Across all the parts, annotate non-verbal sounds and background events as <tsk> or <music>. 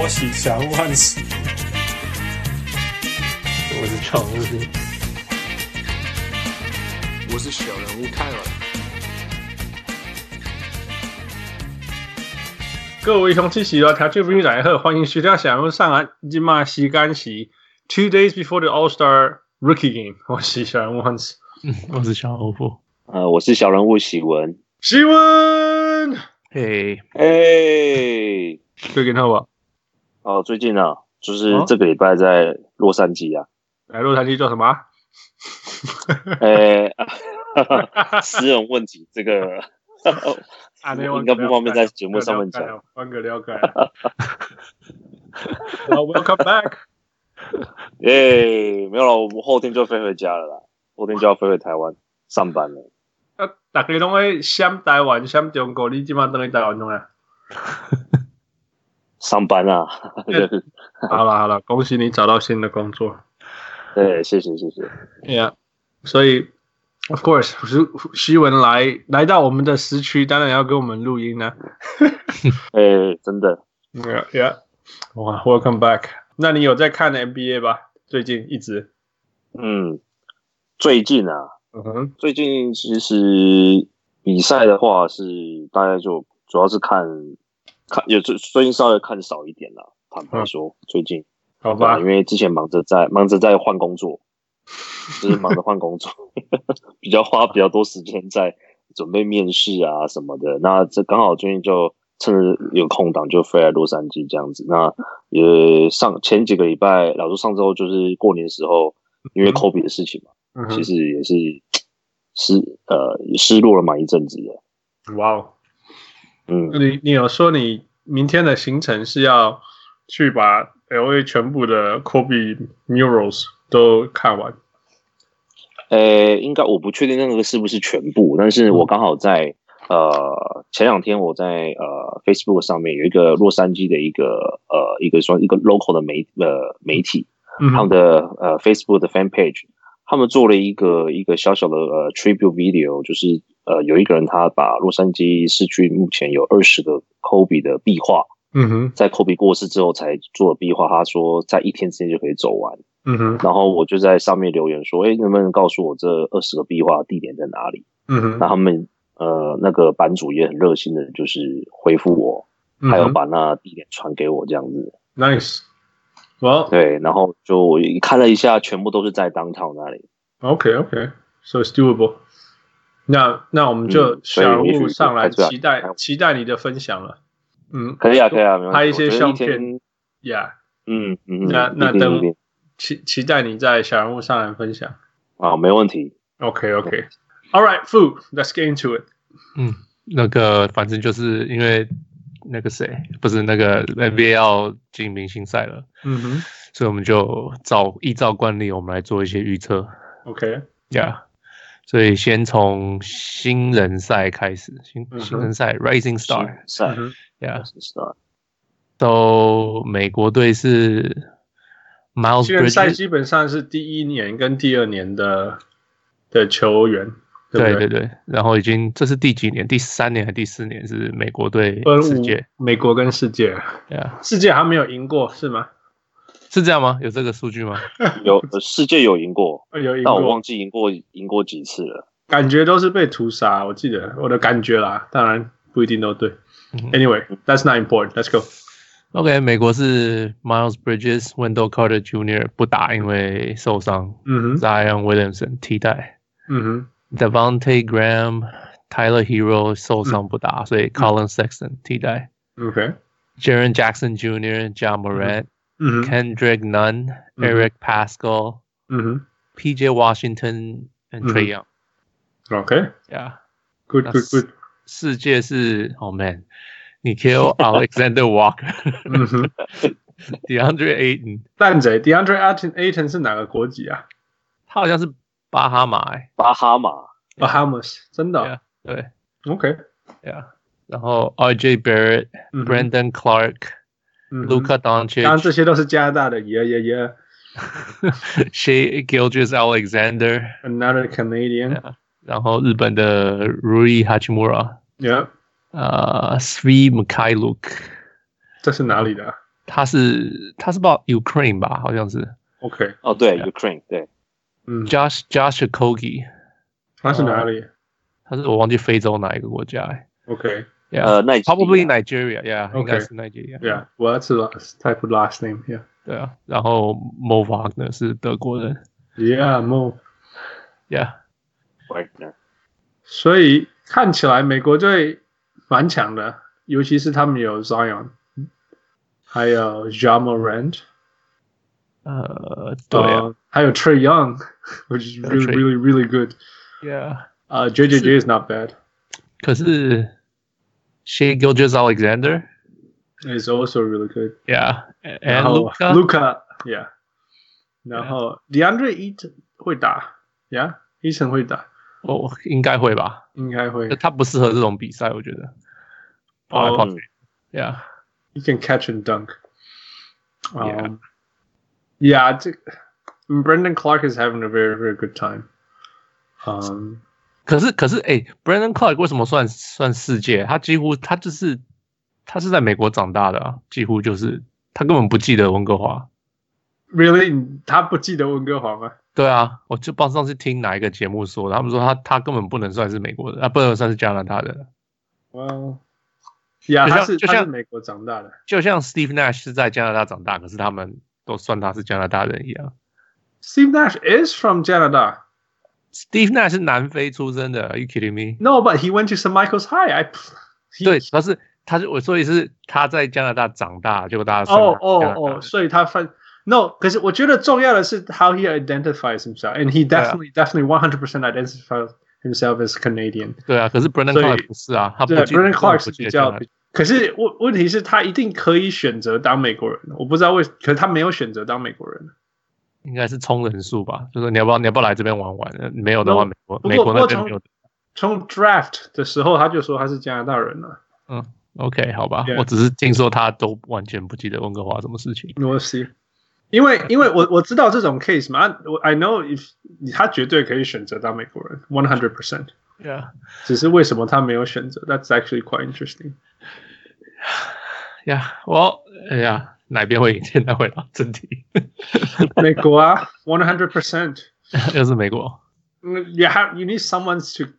我喜祥万喜，我是常务，我是小人物泰尔。各位乡亲喜乐调节不大家好，欢迎徐家小人物上岸。今麦时间是 two days before the All Star Rookie Game。我是小人物万喜，嗯，<laughs> 我是小欧布，呃，我是小人物喜文，喜文，嘿，哎，最近好不好？哦，最近啊，就是这个礼拜在洛杉矶啊。来洛杉矶做什么？哎，<laughs> 私人问题，这个 <laughs> 应该不方便在节目上面讲。换个了解。Welcome back。耶，没有了，我们后天就飞回家了啦，后天就要飞回台湾上班了。啊，大家拢会想台湾，想中国，你今晚等于台湾中啊？上班啊！<laughs> <laughs> 好了好了，恭喜你找到新的工作。对，谢谢谢谢。Yeah，所以，of course，希文来来到我们的时区，当然要跟我们录音呢。<laughs> 哎、欸，真的。Yeah yeah，哇，Welcome back。那你有在看 NBA 吧？最近一直。嗯，最近啊，嗯哼，最近其实比赛的话是大家就主要是看。看，有最最近稍微看少一点了。坦白说，嗯、最近好吧，因为之前忙着在忙着在换工作，就是忙着换工作，<laughs> 比较花比较多时间在准备面试啊什么的。那这刚好最近就趁着有空档就飞来洛杉矶这样子。那也上前几个礼拜，老实上周就是过年的时候，因为 Kobe 的事情嘛，嗯、其实也是 <tsk> 失呃也失落了蛮一阵子的。哇哦。嗯，你你有说你明天的行程是要去把 LA 全部的 Kobe murals 都看完？呃，应该我不确定那个是不是全部，但是我刚好在呃前两天我在呃 Facebook 上面有一个洛杉矶的一个呃一个说一个 local 的媒呃媒体，嗯、他们的呃 Facebook 的 fan page，他们做了一个一个小小的呃 tribute video，就是。呃，有一个人他把洛杉矶市区目前有二十个 Kobe 的壁画，嗯哼，在 Kobe 过世之后才做的壁画，他说在一天之内就可以走完，嗯哼，然后我就在上面留言说，哎，能不能告诉我这二十个壁画地点在哪里？嗯哼，那他们呃那个版主也很热心的，就是回复我，嗯、还有把那地点传给我这样子，Nice，哇、well，对，然后就我看了一下，全部都是在 Downtown 那里，OK OK，so、okay. it's doable。那那我们就小人物上来，期待、嗯、期待你的分享了。嗯，可以啊，可以啊，拍一些相片，Yeah，嗯嗯，那那等期期待你在小人物上来分享。啊，没问题。，OK OK，All right, food, let's get into it。嗯，那个反正就是因为那个谁不是那个 NBA 要进明星赛了，嗯哼，所以我们就照依照惯例，我们来做一些预测。OK，Yeah。所以先从新人赛开始，新新人赛 Rising Star 赛，Yeah，都美国队是 Miles。新人赛基本上是第一年跟第二年的的球员，对对，对对。然后已经这是第几年？第三年还是第四年？是美国队世界？美国跟世界，Yeah，世界还没有赢过是吗？是这样吗？有这个数据吗？有，世界有赢过，有赢过，但我忘记赢过赢过几次了。感觉都是被屠杀，我记得我的感觉啦，当然不一定都对。Anyway，that's not important. Let's go. OK，美国是 Miles Bridges、Wendell Carter Jr. 不打，因为受伤。嗯哼，Zion Williamson 替代。嗯哼，Devonte Graham、Tyler Herro 受伤不打，所以 Collin Sexton 替代。OK，Jaren Jackson Jr.、Ja Morant。Mm -hmm. Kendrick Nunn, mm -hmm. Eric Pascal, mm -hmm. PJ Washington and Trae Young. Okay. Yeah. Good, good, good. 世界是 Oh man, Nickeil <laughs> Alexander Walker. <laughs> DeAndre Ayton. 蛋仔 DeAndre Ayton 是哪个国籍啊？他好像是巴哈马、欸。巴哈马。Bahamas，真的、哦。Yeah, 对。OK. Yeah. 然后 RJ Barrett,、mm -hmm. Brandon Clark. Doncic，当然这些都是加拿大的，Yeah Yeah Yeah。Shai Gilgeous-Alexander，Another Canadian。然后日本的 Rui Hachimura，Yeah。呃，Svi Mykhailiuk，这是哪里的？他是他是报 Ukraine 吧，好像是。OK，哦，对，Ukraine，对，嗯，Josh Josh Kogi，他是哪里他是我忘记非洲哪一个国家哎。？OK，Yeah, 呃，奈及利亚 probably Nigeria. Yeah， Okay. 应该是 Nigeria. Yeah, well, that's a last type of last name. Yeah, 对啊，然后 Mo Wagner 是德国人。 yeah, Mo. Yeah， Wagner，所以看起来美国队蛮强的，尤其是他们有 Zion，还有 Ja Morant，呃，对啊呃还有 Trey Young，which is really Trey- really really good。 ，Yeah。呃，JJJ is not bad. 可是 Shea Gilgeous Alexander。 Is also really good. Yeah, 然 and 后 Luka. Luka, yeah. 然后 DeAndre Eaton 会打，Yeah，Eaton 会打，哦，应该会吧？应该会。他不适合这种比赛，我觉得。跑来跑嗯去。Yeah, He can catch and dunk. Yeah. Um, yeah, it's- Brendan Clark is having a very, very good time. Um, 可是可是，哎，Brandon Clark 为什么算算世界？他几乎他就是他是在美国长大的啊，几乎就是他根本不记得温哥华。really，他不记得温哥华吗？对啊，我就帮上次听哪一个节目说，他们说他他根本不能算是美国人，啊，不能算是加拿大人。Well, yeah，就像他是就像是美国长大的。就像 Steve Nash 是在加拿大长大，可是他们都算他是加拿大人一样。Steve Nash is from 加拿大。Steve Nash 是南非出生的，Are you kidding me？ No, but he went to St. Michael's High. I 对，他是他是我所以是他在加拿大长大，结果大家算哦他是加拿大人哦哦，所以他分 No，可是我觉得重要的是 how he identifies himself, and he 对啊 definitely definitely one hundred percent identifies himself as Canadian. 对啊，可是 Brandon 所以 Clark 不是啊，他不对记，Brandon 他 Clark 不是比记得加拿大较，可是问问题是，他一定可以选择当美国人，我不知道为，可是他没有选择当美国人。 应该是充人数吧，就说你要不要你要不要来这边玩玩？呃没有的话，美国美国那边没有。从 draft 的时候他就说他是加拿大人了。嗯 OK，好吧我只是听说他都完全不记得温哥华什么事情。我 see，因为因为我我知道这种 case 嘛，我 I know if 他绝对可以选择当美国人，one hundred percent。Yeah，只是为什么他没有选择？That's actually quite interesting。呀，我哎呀，哪边会赢？现在回到正题，美国啊，one hundred percent。又是美国。You have you need someone to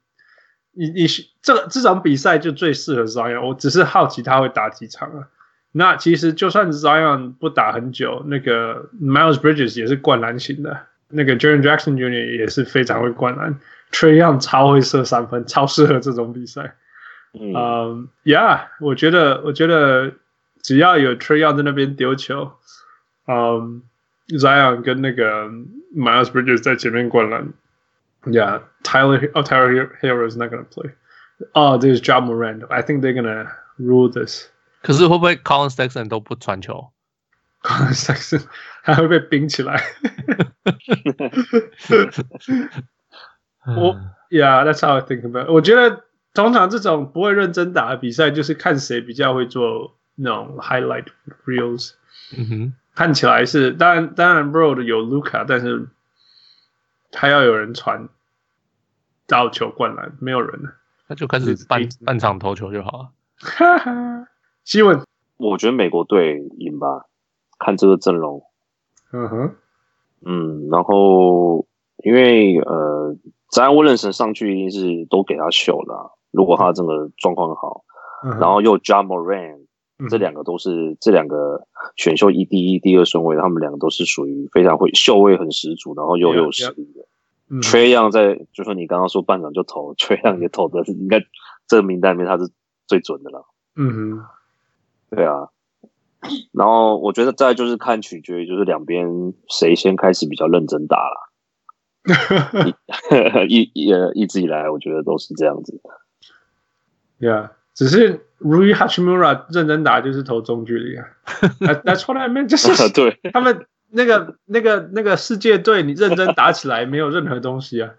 你你这个这种比赛就最适合 Zion。我只是好奇他会打几场啊。那其实就算 Zion 不打很久，那个 Miles Bridges 也是灌篮型的，那个 Jaren Jackson Jr. 也是非常会灌篮，Trae Young 超会射三分，超适合这种比赛。嗯，嗯、um,，Yeah，我觉得我觉得只要有 Trae Young 在那边丢球，嗯、um,，Zion 跟那个 Miles Bridges 在前面灌篮。Yeah，Tyler oh Tyler Hero is not gonna play. Oh, there's Ja Morant. I think they're gonna rule this. 可是会不会 Colin Sexton 都不传球？ Sexton <laughs> 还会被冰起来。我 <laughs> Yeah, that's how I think about. it. 我觉得通常这种不会认真打的比赛，就是看谁比较会做 那种 highlight reels。嗯哼，看起来是，当然当然 Road 有 Luka，但是还要有人传到球灌篮，没有人。那就开始半半场投球就好了。哈哈，希文，我觉得美国队赢吧，看这个阵容，嗯哼，嗯，然后因为呃，詹沃伦神上去一定是都给他秀了啊，如果他真的状况好，嗯然后又 Morant，嗯这两个都是这两个选秀一第一、第二顺位，他们两个都是属于非常会秀位很十足，然后又有实力的。嗯 Trae Young 在，就说你刚刚说半场就投，Trae Young 也投的是应该这个名单里面他是最准的了。嗯哼，对啊，然后我觉得再就是看取决于就是两边谁先开始比较认真打了。<laughs> 一 <laughs> 一呃一直以来，我觉得都是这样子。Yeah，只是 Rui Hachimura 认真打就是投中距离啊。<laughs> That, That's what I meant，就是对，他们那个那个那个世界队，你认真打起来没有任何东西啊。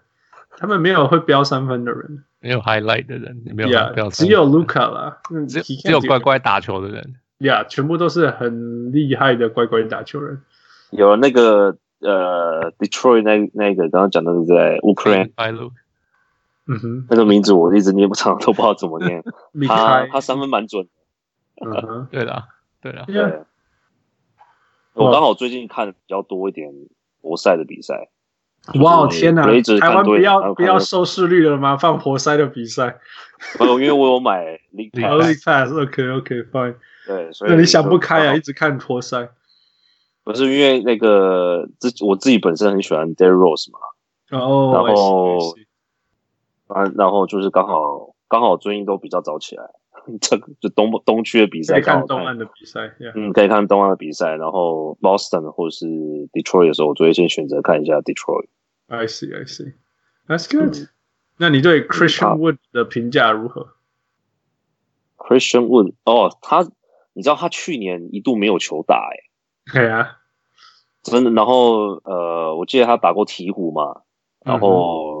他们没有会飙三分的人没有 highlight 的人，没有只有 Luka 啦，嗯只有乖乖打球的人。，Yeah，全部都是很厉害的乖乖打球人。有那个呃 Detroit 那那个刚刚讲的是在 Ukraine 嗯哼，那个名字，我一直念不长，都不知道怎么念。<laughs> 他，他三分蛮准的，嗯哼对的，对的。对我刚好最近看比较多一点活塞的比赛。哇天哪！台湾不要不要收收视率了吗？放活塞的比赛？<laughs> 哦，因为我有买 <laughs> League Pass。OK OK Fine。对，所以那你想不开啊，一直看活塞。不是因为那个自我自己本身很喜欢 Derrick Rose 嘛。哦。然后啊，然后就是刚好刚好最近都比较早起来，这个就东东区的比赛，可以看东岸的比赛。嗯，可以看东岸的比赛，然后 Boston 或者是 Detroit 的时候，我就会先选择看一下 Detroit。I see, I see. That's good.、嗯、那你对 Christian Wood 的评价如何？Christian Wood 哦，他你知道他去年一度没有球打哎、欸，对啊，真的。然后呃，我记得他打过鹈鹕嘛，然后、嗯、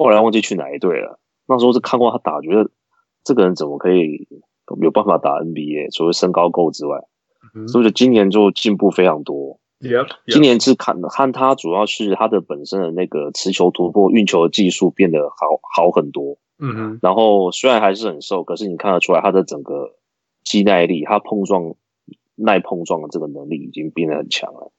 后来忘记去哪一队了。那时候是看过他打，觉得这个人怎么可以有办法打 NBA？除了身高够之外，嗯、所以就今年就进步非常多。Yep, yep. 今年是看看他，主要是他的本身的那个持球突破、运球的技术变得好好很多。嗯哼。然后虽然还是很瘦，可是你看得出来他的整个肌耐力、他碰撞耐碰撞的这个能力已经变得很强了。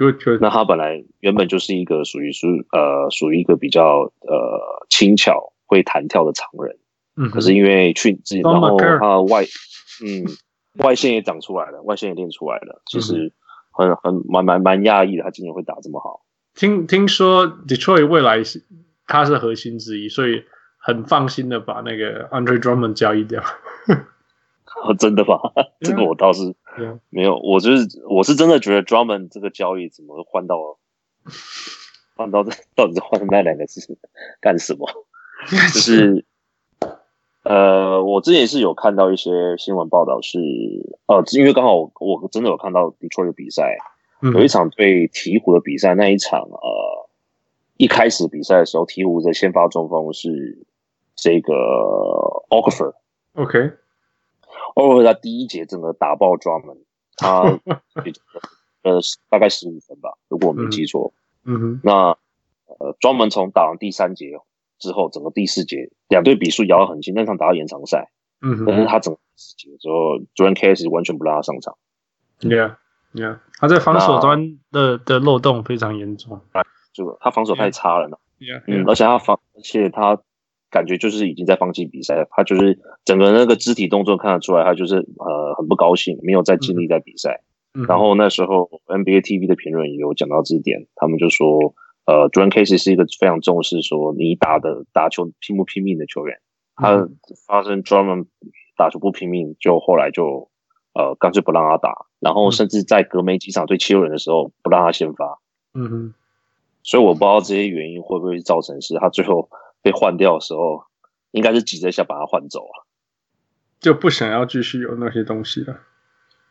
Good, good. 那他本来原本就是一个属于是呃属于一个比较呃轻巧会弹跳的常人。嗯。可是因为去自己然后他的外嗯外线也长出来了，外线也练出来了，其实。嗯很很蛮蛮蛮讶异的，他今年会打这么好。听听说 Detroit 未来是他是核心之一，所以很放心的把那个 Andre Drummond 交易掉。哦，<laughs> 真的吗这个我倒是没有。我就是我是真的觉得 Drummond 这个交易怎么换到换到这到底是换那两个字干什么？<laughs> 就是。呃，我之前是有看到一些新闻报道是，呃，因为刚好我，我真的有看到 Detroit 的比赛，嗯、有一场对鹈鹕的比赛，那一场呃，一开始比赛的时候，鹈鹕的先发中锋是这个 Okafor，OK，Okafor 他第一节整个打爆 Drummond，他 <laughs> 呃大概十五分吧，如果我没记错，嗯哼，那呃 Drummond 从打完第三节。之后，整个第四节两队比数咬得很近，那场打到延长赛。嗯哼，但是他整个四节之后，Dwane Casey 完全不让他上场。Yeah，Yeah，他在防守端的的漏洞非常严重。就他防守太差了呢。Yeah，嗯，而且他防，而且他感觉就是已经在放弃比赛，他就是整个那个肢体动作看得出来，他就是呃很不高兴，没有再尽力在比赛。然后那时候 NBA TV 的评论也有讲到这一点，他们就说。呃，Dwane Casey 是一个非常重视说你打的打球拼不拼命的球员。他发生 Drummond 打球不拼命，就后来就呃干脆不让他打，然后甚至在隔没几场对七六人的时候不让他先发。嗯哼。所以我不知道这些原因会不会造成是他最后被换掉的时候，应该是急着想把他换走啊，就不想要继续有那些东西了。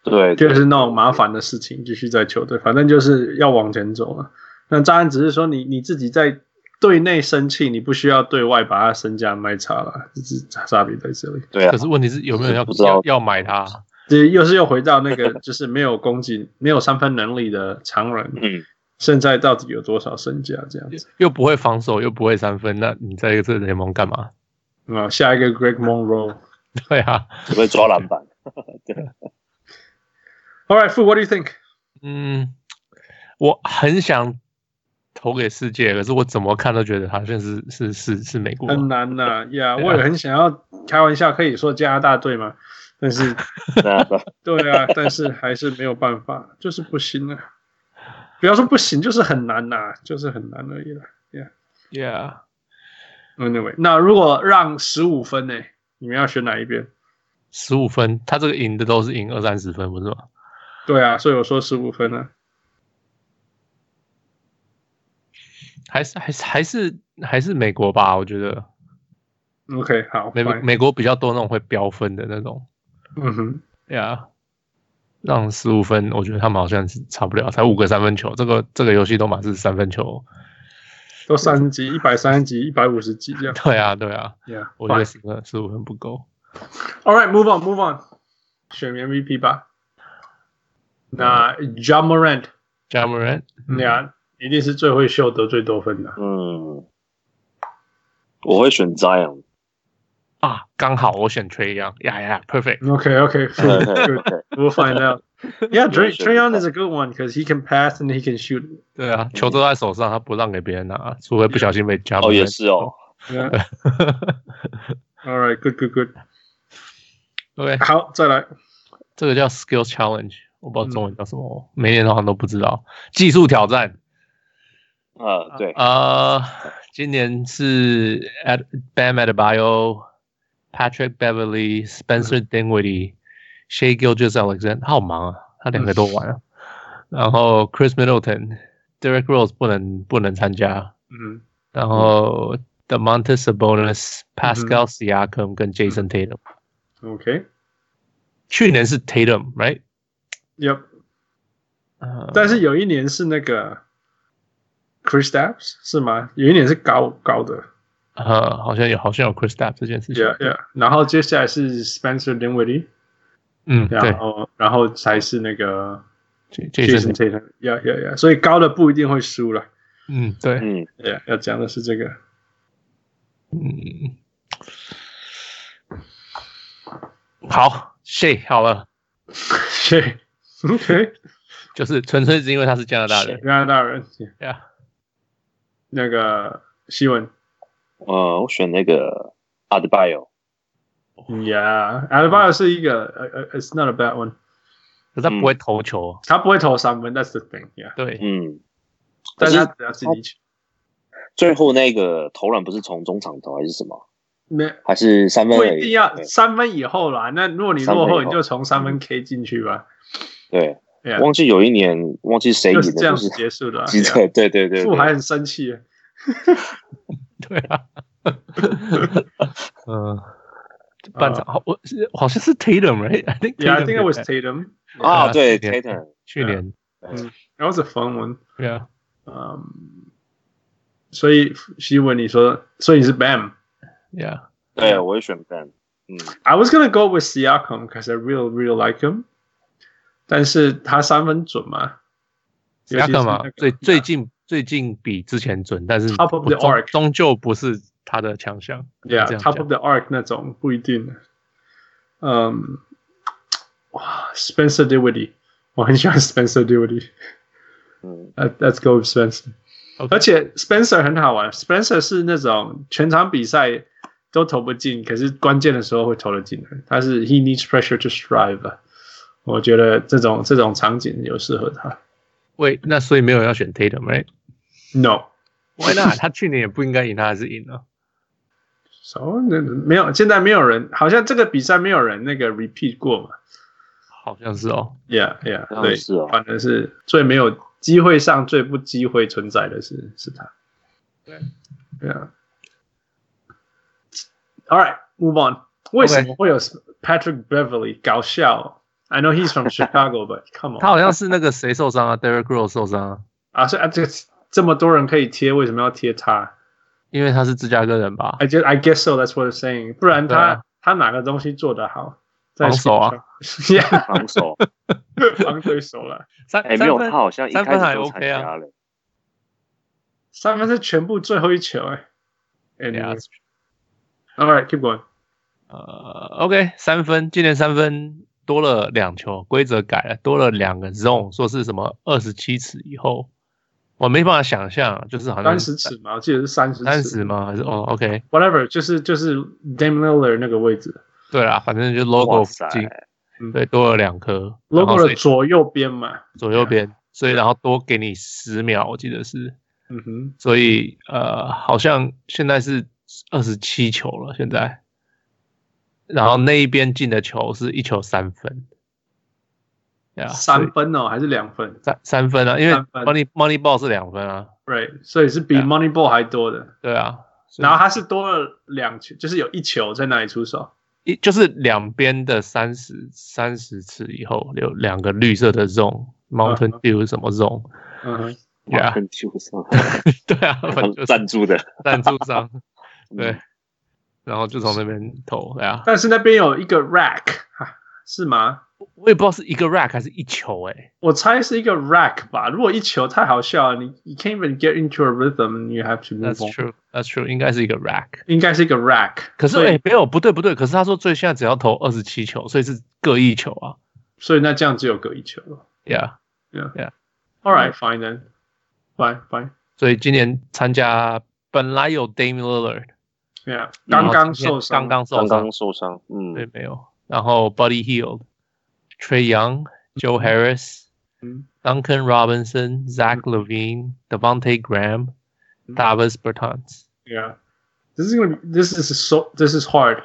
对，就是那种麻烦的事情继续在球队，反正就是要往前走了。那当然只是说你你自己在队内生气，你不需要对外把他身价卖差了，这是差别在这里。对啊，可是问题是有没有人要不知道要买他？这又是又回到那个就是没有攻击、没有三分能力的常人。<laughs> 嗯，现在到底有多少身价这样子？又不会防守，又不会三分，那你在这个联盟干嘛？啊，下一个 Greg Monroe。<laughs> 对啊，只会抓篮板。<laughs> 对。All right, Fu, what do you think？嗯，我很想。投给世界，可是我怎么看都觉得好像是是是是美国，很难呐、啊、呀！yeah, 我也很想要开玩笑，可以说加拿大队嘛，但是 <laughs> 对啊，但是还是没有办法，就是不行啊！不要说不行，就是很难呐、啊，就是很难而已了。Yeah, yeah.Anyway，那如果让十五分呢？你们要选哪一边？十五分，他这个赢的都是赢二三十分，不是吗？对啊，所以我说十五分呢。还是还是还是还是美国吧，我觉得。OK，好，美美国比较多那种会飙分的那种。嗯哼，对啊，让十五分，我觉得他们好像是差不了，才五个三分球。这个这个游戏都满是三分球，都三十几、一百三十几、一百五十几这样。对啊，对啊，<laughs> Yeah，我觉得十分十五分不够。All right，move on，move on，选 MVP 吧。那 Ja Morant，Ja Morant，Yeah。一定是最会秀得最多分的。嗯，我会选 Zion 啊，刚好我选 Trae Young，呀呀，perfect。OK OK，We'll find out。Yeah, Trey Trey Young is a good one because he can pass and he can shoot. 对啊，球都在手上，他不让给别人拿，除非不小心被夹。哦，也是哦。Yeah. All right, good, good, good. OK，好，再来。这个叫 Skill Challenge，我不知道中文叫什么，每年好像都不知道。技术挑战。呃，对。呃，今年是 At Bam Adebayo、Patrick Beverly、Spencer Dinwiddie、Shea Gilgeous-Alexander，他好忙啊，他两个都玩啊。然后 Chris Middleton、Derrick Rose 不能不能参加。嗯。然后 Domantas Sabonis、Pascal Siakam 跟 Jason Tatum。 OK。去年是 Tatum，right？Yep。呃，但是有一年是那个 Kristaps 是吗？有一年是高高的。 呃，好像有，好像有 Chris Stapp 这件事情。Yeah, yeah。然后接下来是 Spencer Dinwiddie。嗯，对。然后，然后才是那个 Jason Tatum。Yeah, yeah, yeah。所以高的不一定会输了。嗯，对。嗯，Yeah，要讲的是这个。嗯。好，Shea 好了，Shea，OK，就是纯粹是因为他是加拿大人，加拿大人，Yeah，那个希文，呃，我选那个 Adebayo，Yeah，Adebayo 是一个呃，It's not a bad one，可是他不会投球，他不会投三分，That's the thing，Yeah，对，嗯，但是他只要自己球，最后那个投篮不是从中场投还是什么？没，还是三分不一定要三分以后啦。那如果你落后，你就从三分 K 进去吧。对，忘记有一年忘记谁赢的，就是这样子结束的。<laughs> 记得，对对对，我还很生气。<laughs> 对啊，嗯，班长好，我好像是 Tatum，right？I <laughs> think Yeah，I think it was Tatum。啊，对，Tatum，去年，嗯，That was a fun one。 Yeah，嗯，所以希文你说，所以你是 Bam。 Yeah，对，我会选 Ben。嗯，I was gonna go with Siakam because I really really like him，但是他三分准吗？Siakam 嘛，最最近 最近比之前准，但是 Top of the arc 终究不是他的强项。Yeah，Top of the arc 那种不一定。嗯，哇，Spencer Dinwiddie，我很喜欢 Spencer Dinwiddie。嗯，Let's go with Spencer。而且 Spencer 很好玩，Spencer 是那种全场比赛都投不进，可是关键的时候会投得进的。他是 He needs pressure to strive。我觉得这种这种场景有适合他。喂，那所以没有要选 Tatum，right？No，Why not？他去年也不应该赢，他还是赢了。So 那没有，现在没有人，好像这个比赛没有人那个 repeat 过嘛？好像是哦。Yeah，Yeah，对，是哦，反正是最没有。机会上最不机会存在的是是他，对，，Yeah。All right, move on. 为什么会有 Patrick Beverly 搞笑？I know he's from Chicago, but come on，他好像是那个谁受伤啊？Derrick Rose 受伤啊？啊，所以啊，这这么多人可以贴，为什么要贴他？因为他是芝加哥人吧？I guess I guess so. That's what I'm saying. 不然他他哪个东西做得好？防守啊，<laughs> 防守，<laughs> 防对手了。三哎，没有，他好像一开始还就 OK 啊。三分是全部最后一球哎。Yeah. All right, keep going. 呃，OK，三分，今年三分多了两球，规则改了，多了两个 zone，说是什么二十七尺以后，我没办法想象，就是好像三十尺嘛，我记得是三十三十吗？还是哦，OK，whatever，就是就是 Dame Lillard 那个位置。对啦，反正就 logo 附近，对，多了两颗 logo 的左右边嘛，左右边，所以然后多给你十秒，我记得是，嗯哼，所以呃，好像现在是二十七球了，现在，然后那一边进的球是一球三分，三分哦，还是两分？三三分啊，因为 Money Money Ball 是两分啊，Right，所以是比 Money Ball 还多的，对啊，然后他是多了两球，就是有一球在那里出手。一就是两边的三十三十次以后有两个绿色的 zone，Mountain Dew 什么 zone，嗯哼，Mountain Dew 上，<laughs> 对啊，赞助的。<laughs> 赞助商，对，然后就从那边投，对啊，但是那边有一个 rack，是吗？我也不知道是一个 rack 还是一球诶、欸，我猜是一个 rack 吧。如果一球太好笑了，你你 can't even get into a rhythm，you have to move on。That's true，That's true，应该是一个 rack，应该是一个 rack。可是诶，没有不对不对，可是他说最现在只要投二十七球，所以是各一球啊。所以那这样只有各一球了。Yeah, Yeah, Yeah. All right, fine then. Fine. 所以今年参加本来有 Dame Lillard，Yeah，刚刚受伤，刚刚受伤，刚刚受伤，嗯，对，没有。然后 Buddy Hield、Trey Young、Joe Harris、嗯 Duncan Robinson、Zach Levine、Devontae Graham、Davis Bertans。 Yeah, this is gonna be, this is so this is hard.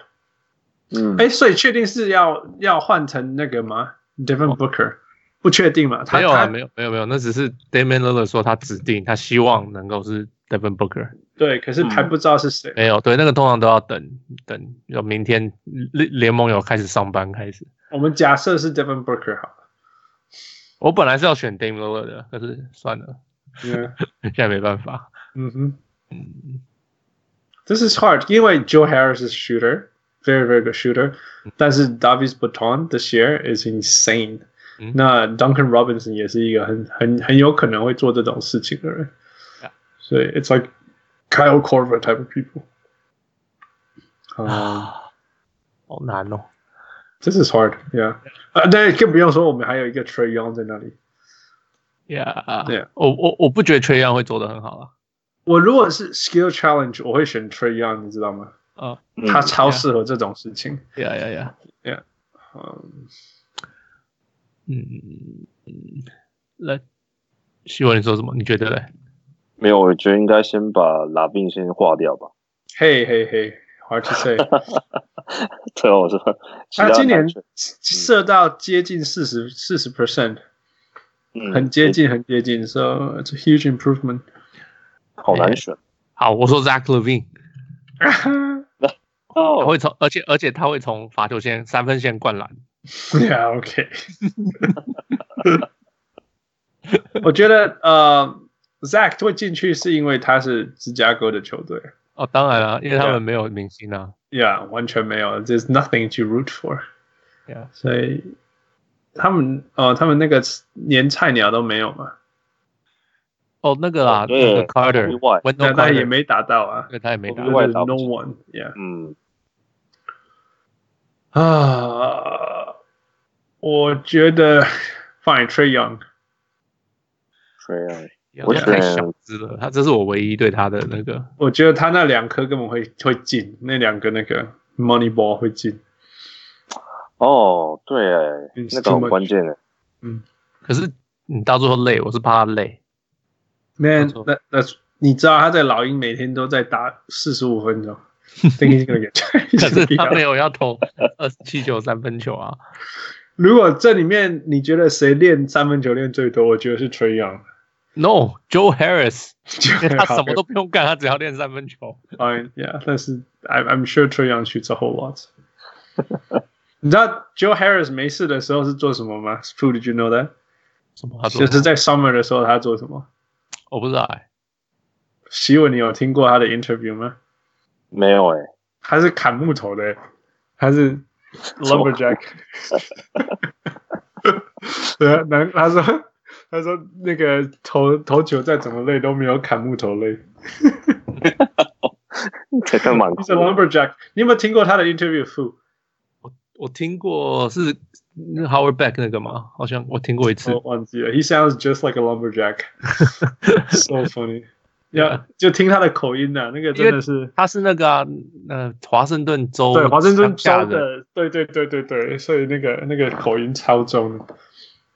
嗯，哎，所以确定是要要换成那个吗？Devin Booker 不确定嘛？他没有啊，他没有，没有，没有，那只是 Damian Lillard 说他指定，他希望能够是 Devin Booker。对，可是还不知道是谁。没有，对，那个通常都要等等，有明天联联盟有开始上班开始。 我们假设是 Devin Booker 好了。我本来是要选 Dame Lillard 的，可是算了， Yeah. <laughs> 现在没办法。嗯哼嗯， ，This is hard，因为 Joe Harris is shooter, very very good shooter，但是 Davis Bertans 的 share is insane。嗯那 Duncan Robinson 也是一个很很很有可能会做这种事情的人 Yeah. 所以 it's like Kyle Korver type of people。啊、啊，好难哦。 <sighs> This is hard, yeah。啊，对，更不用说我们还有一个 Trey Young 在那里。Yeah，Yeah. 我我我不觉得 Trae Young 会做得很好啊。我如果是 Skill Challenge，我会选 Trey Young，你知道吗？啊嗯他超适合这种事情。，Yeah Yeah Yeah，嗯，嗯嗯，来，希望你说什么？你觉得嘞？没有，我觉得应该先把拉宾先化掉吧。嘿嘿嘿，hard to say。<laughs> 对哦，我说其他今年射到接近四十四十 percent，嗯很接近很接近，so it's a huge improvement。好难选好，我说 Zach Levine，他 <laughs> 哦。会从，而且而且他会从罚球线、三分线灌篮。Yeah, OK <laughs> 我觉得呃，Zach 会进去是因为他是芝加哥的球队。哦，当然了，因为他们没有明星啊。 Yeah，完全没有，There's nothing to root for。 Yeah，所以他们哦，他们那个连菜鸟都没有嘛，哦，那个啊，对那个 Carter，意外 Wendell 那他也 Carter，没打到啊。对，他也没打意。外 There's 打不 no 进 one，Yeah。嗯，啊，我觉得 <sighs> Fine Trey Young。 我我太小只了，他这是我唯一对他的那个。我觉得他那两颗根本会会进，那两个那个 money ball 会进。哦，对哎，那个很关键的。嗯可是你到最后累，我是怕他累。错 that that's 你知道他在老鹰每天都在打四十五分钟 <laughs> 可是他没有要投二十七球三分球啊。如果这里面你觉得谁练三分球练最多？我觉得是 Trey Young。No，Joe Harris，因为他他什么都不用干，他只要练三分球。 Fine, yeah，但是 I'm I'm sure Trey Young shoots a whole lot 。你知道 Joe Harris 没事的时候是做什么吗？Fu, did you know that？什么？他做什么就是在 Summer 的时候他做什么？我不知道哎。希文，你有听过他的 interview 吗？没有哎，他是砍木头的，他是 lumberjack。对啊，然后他说 他说那个投投球再怎么累都没有砍木头累。<laughs> 这个蛮酷 He's a lumberjack。你有没有听过他的 interview？Fu？我听过是 Howard Beck 那个吗？好像我听过一次。我忘记了。He sounds just like a lumberjack. <laughs> so funny. 要就听他的口音啊，那个真的是他是那个啊，呃，华盛顿州对华盛顿州的，对对对对对，所以那个那个口音超重的，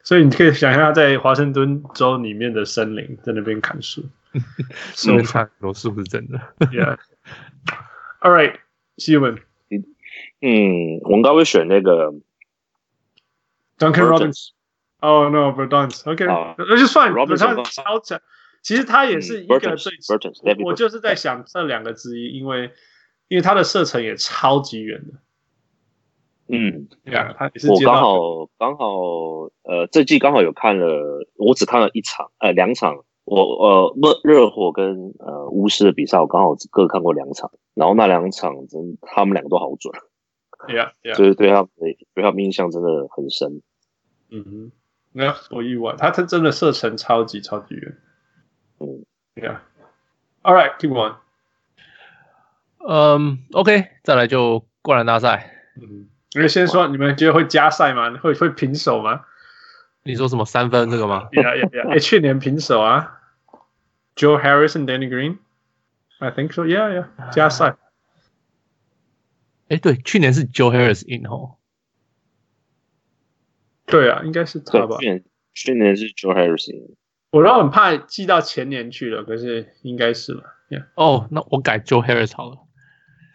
所以你可以想象他在华盛顿州里面的森林在那边砍树。所以看我是不是真的？Yeah. All right, 西文嗯，我应该会选那个 Duncan. Bertans Oh no, Bertans. OK，啊那就算 Robinson Bertans 超强。其实他也是一个最我 David 我就是在想这两个之一，因为因为他的射程也超级远的。嗯，对啊，他也是我刚好刚好呃，这季刚好有看了，我只看了一场，呃，两场。我呃，热热火跟呃巫师的比赛，我刚好各看过两场，然后那两场真他们两个都好准，，Yeah Yeah，所以对他们的对他们印象真的很深。嗯哼，那我意外，他他真的射程超级超级远。嗯，Yeah，All right，keep on。嗯，OK，再来就灌篮大赛。嗯因为先说，你们觉得会加赛吗？会会平手吗？你说什么三分这个吗？Yeah, yeah, yeah. 哎，去年平手啊，Joe Harris and Danny Green，I think so. Yeah, yeah. 加赛。哎，对，去年是 Joe Harris in 哦。对啊，应该是他吧。去年去年是 Joe Harris 赢。我都很怕记到前年去了，可是应该是吧。Yeah. 哦，那我改 Joe Harris 好了。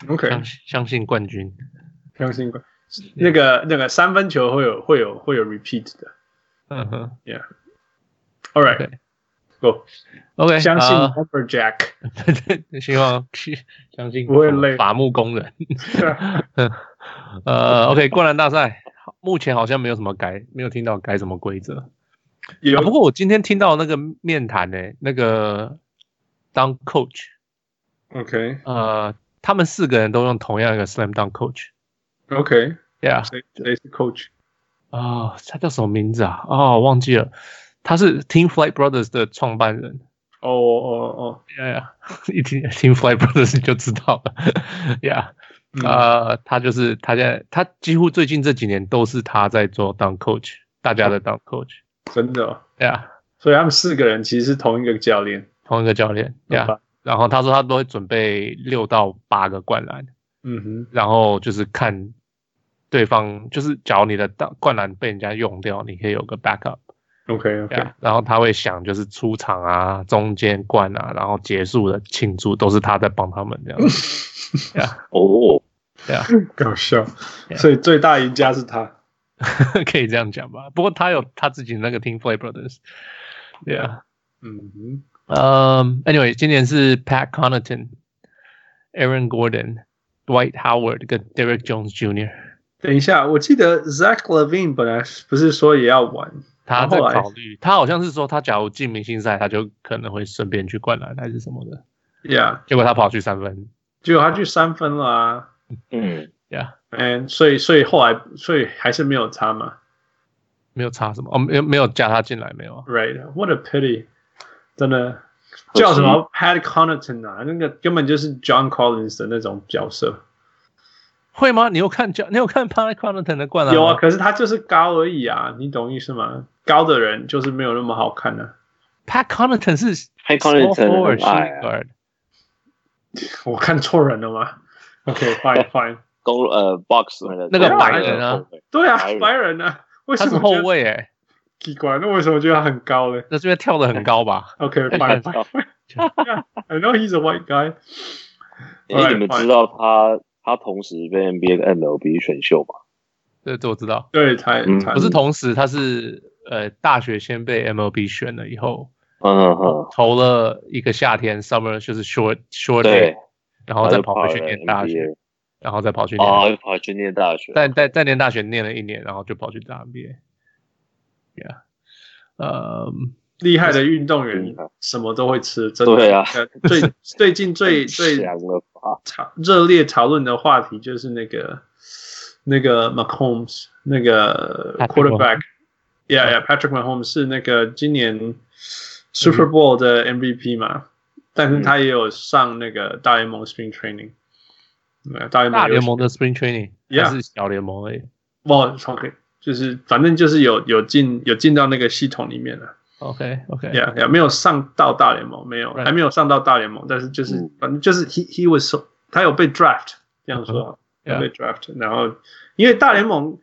OK，相相信冠军，相信冠。那个那个三分球会有会有会有 repeat 的。嗯哼，Yeah，All right，Go，OK，相信 Lumberjack，对对，希望去相信不会累，伐木工人。<laughs> 呃，OK，灌篮大赛目前好像没有什么改，没有听到改什么规则。有，不过我今天听到那个面谈呢，那个当 coach，OK，呃，他们四个人都用同样一个 slam dunk 谁是 coach？啊、哦，他叫什么名字啊？哦，忘记了。他是 Team Flight Brothers 的创办人。哦哦哦，，Yeah，，一听 Team Flight Brothers 就知道了。<laughs> 呀、yeah. 嗯，呃，他就是他现在，他几乎最近这几年都是他在做当 coach，大家的当 coach。真的、yeah.，所以他们四个人其实是同一个教练，同一个教练。呀、yeah.，然后他说他都会准备六到八个灌篮。嗯哼，然后就是看。对方就是，假如你的灌篮被人家用掉，你可以有个 backup。OK OK、yeah。然后他会想，就是出场啊、中间灌啊，然后结束的庆祝都是他在帮他们这样子。哦，对啊，搞笑。所以最大赢家是他，可以这样讲吧？不过他有他自己那个 Team Flight Brothers。对啊，嗯嗯。Anyway，今年是 Pat Connaughton、Aaron Gordon、Dwight Howard 跟 Derrick Jones Jr. 等一下，我记得 Zach Levine 本来不是说也要玩，他在考虑，他好像是说他假如进明星赛，他就可能会顺便去灌篮还是什么的。Yeah，结果他跑去三分，结果他去三分了啊。嗯，Yeah，嗯，所以所以后来所以还是没有差嘛，没有差什么？哦，没有没有加他进来没有？Right，what a pity，真的叫什么 Pat Connaughton 啊，那个根本就是 John Collins 的那种角色。会吗？你有看教？你有看 Pat Connaughton 的灌篮？有啊，可是他就是高而已啊，你懂意思吗？高的人就是没有那么好看呢、啊。Pat Connaughton 是 Pat Connaughton 矮。我看错人了吗？OK，fine fine。<laughs> 勾呃 box 那个白人啊，对啊，白人啊，为什么后卫？哎，奇怪，那为什么觉得他很高嘞？那这边跳得很高吧？OK，fine <laughs> fine。<laughs> I know he's a white guy。哎，你们知道他？他同时被 NBA 跟 MLB 选秀嘛？对，这我知道。对，他不是同时，他是呃大学先被 MLB 选了以后，嗯嗯嗯，投了一个夏天 summer 就是 short short day，然后再跑回去念大学，然后再跑去哦，跑去念大学，在在在念大学念了一年，然后就跑去打 NBA。Yeah，呃，厉害的运动员什么都会吃，真的。对啊，最最近最最 <laughs> 强了。讨热烈讨论的话题就是那个那个 Mahomes 那个 quarterback，yeah yeah，Patrick Mahomes 是那个今年 Super Bowl 的 MVP 嘛，嗯、但是他也有上那个大联盟 Spring Training，大联盟大联盟的 Spring Training，也是小联盟而已。哇，OK，就是反正就是有有进有进到那个系统里面了。OK OK，Yeah Yeah，没有上到大联盟，没有，Right. 还没有上到大联盟，但是就是、嗯、反正就是 He He was so, 他有被 draft 这样说，uh 被 draft，、然后因为大联盟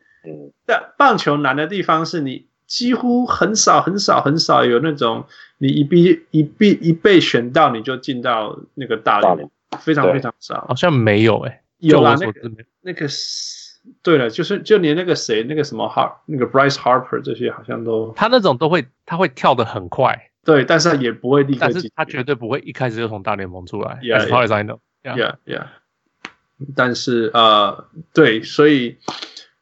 的棒球难的地方是你几乎很少很少很少有那种你一被一被一被选到你就进到那个大联盟，非常非常少，好像没有哎、欸，有啊，那个那个对了，就是就连那个谁，那个什么 Har 那个 Bryce Harper 这些好像都，他那种都会，他会跳得很快，对，但是也不会立刻，但是他绝对不会一开始就从大联盟出来。Yeah, as far as I know, yeah, yeah, yeah. 但是呃，对，所以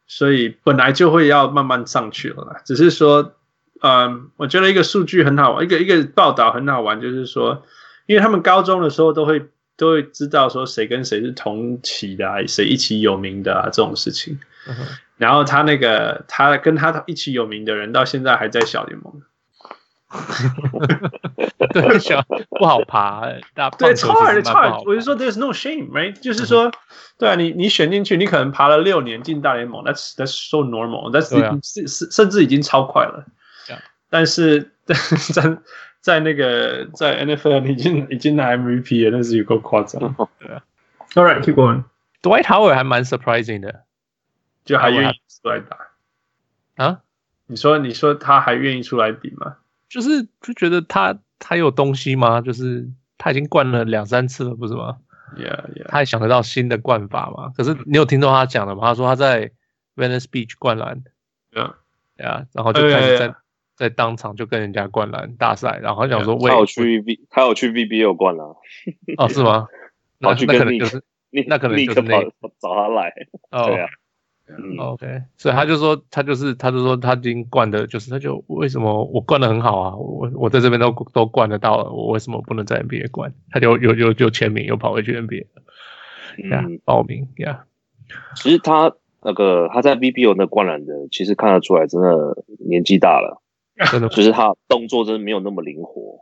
所以本来就会要慢慢上去了啦，只是说，嗯、呃，我觉得一个数据很好玩，一个一个报道很好玩，就是说，因为他们高中的时候都会。都会知道说谁跟谁是同期的，啊，谁一起有名的啊，这种事情。Uh. 然后他那个他跟他一起有名的人到现在还在小联盟。<laughs> 对，小不好爬，大对，超 hard，超 hard。我就说，there's no shame，right？就是说，对啊，你你选进去，你可能爬了六年进大联盟，that's that's so normal，that's 是是甚至已经超快了。但是 <laughs> 在在那个在 NFL 已经已经拿 MVP 了，那是有够夸张。对啊，All right，keep going。Dwight Howard 还蛮 surprising 的，就还愿意出来打啊？你说你说他还愿意出来比吗？就是就觉得他他有东西吗？就是他已经灌了两三次了，不是吗？Yeah, yeah. 他还想得到新的灌法吗？可是你有听到他讲的吗？他说他在 Venice Beach 灌篮，Yeah，对啊，然后就开始在在当场就跟人家灌篮大赛，然后他讲说，他有去 V，他有去 VBL 灌篮，哦，是吗？<laughs> 那可能就是那可能就是那找他来，对啊。嗯，OK，所以他就说，他就是，他就说，他已经灌的，就是，他就为什么我灌的很好啊？我我在这边都都灌得到了，我为什么不能在 NBA 灌？他就又又又签名，又跑回去 NBA，呀，报名呀。其实他那个他在 VBL 那灌篮的，其实看得出来，真的年纪大了，真的，<laughs> 就是他动作真的没有那么灵活。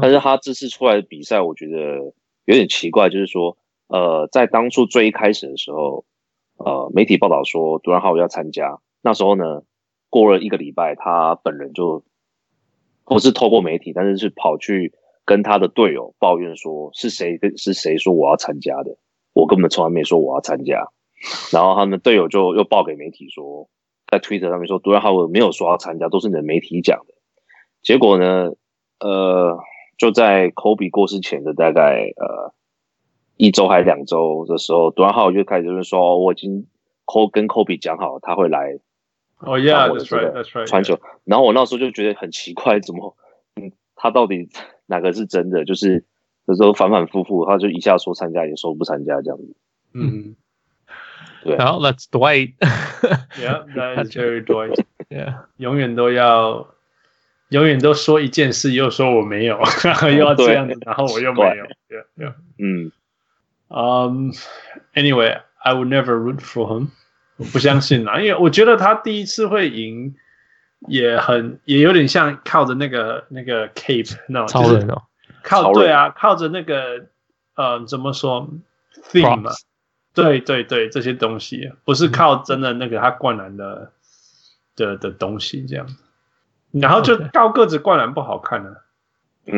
但是他这次出来的比赛，我觉得有点奇怪，就是说，呃，在当初最一开始的时候。呃，媒体报道说杜兰特要参加，那时候呢，过了一个礼拜，他本人就不是透过媒体，但是是跑去跟他的队友抱怨说，是谁跟是谁说我要参加的，我根本从来没说我要参加。然后他们队友就又报给媒体说，在 Twitter 上面说杜兰特没有说要参加，都是你的媒体讲的。结果呢，呃，就在 Kobe 过世前的大概呃。一周还两周的时候，杜兰特就开始就是说，我已经跟 Kobe 讲好，他会来。哦，Yeah，That's right，That's right。传球，然后我那时候就觉得很奇怪，怎么，嗯，他到底 <laughs> 哪个是真的？就是有时候反反复复，他就一下说参加，也说不参加这样子。嗯，对。然后 That's Dwight。Yeah，That's <laughs> Jerry Dwight。Yeah，永远都要，永远都说一件事，又说我没有，又要这样子，然后我又没有。Yeah，Yeah。<laughs> 嗯。嗯、um,，Anyway，I would never root for him。我不相信啦，因为我觉得他第一次会赢，也很也有点像靠着那个那个 cape 那种，就是靠对啊，靠着那个呃怎么说 theme 嘛， 对对对，这些东西不是靠真的那个他灌篮的的的东西这样，然后就高个子灌篮不好看了，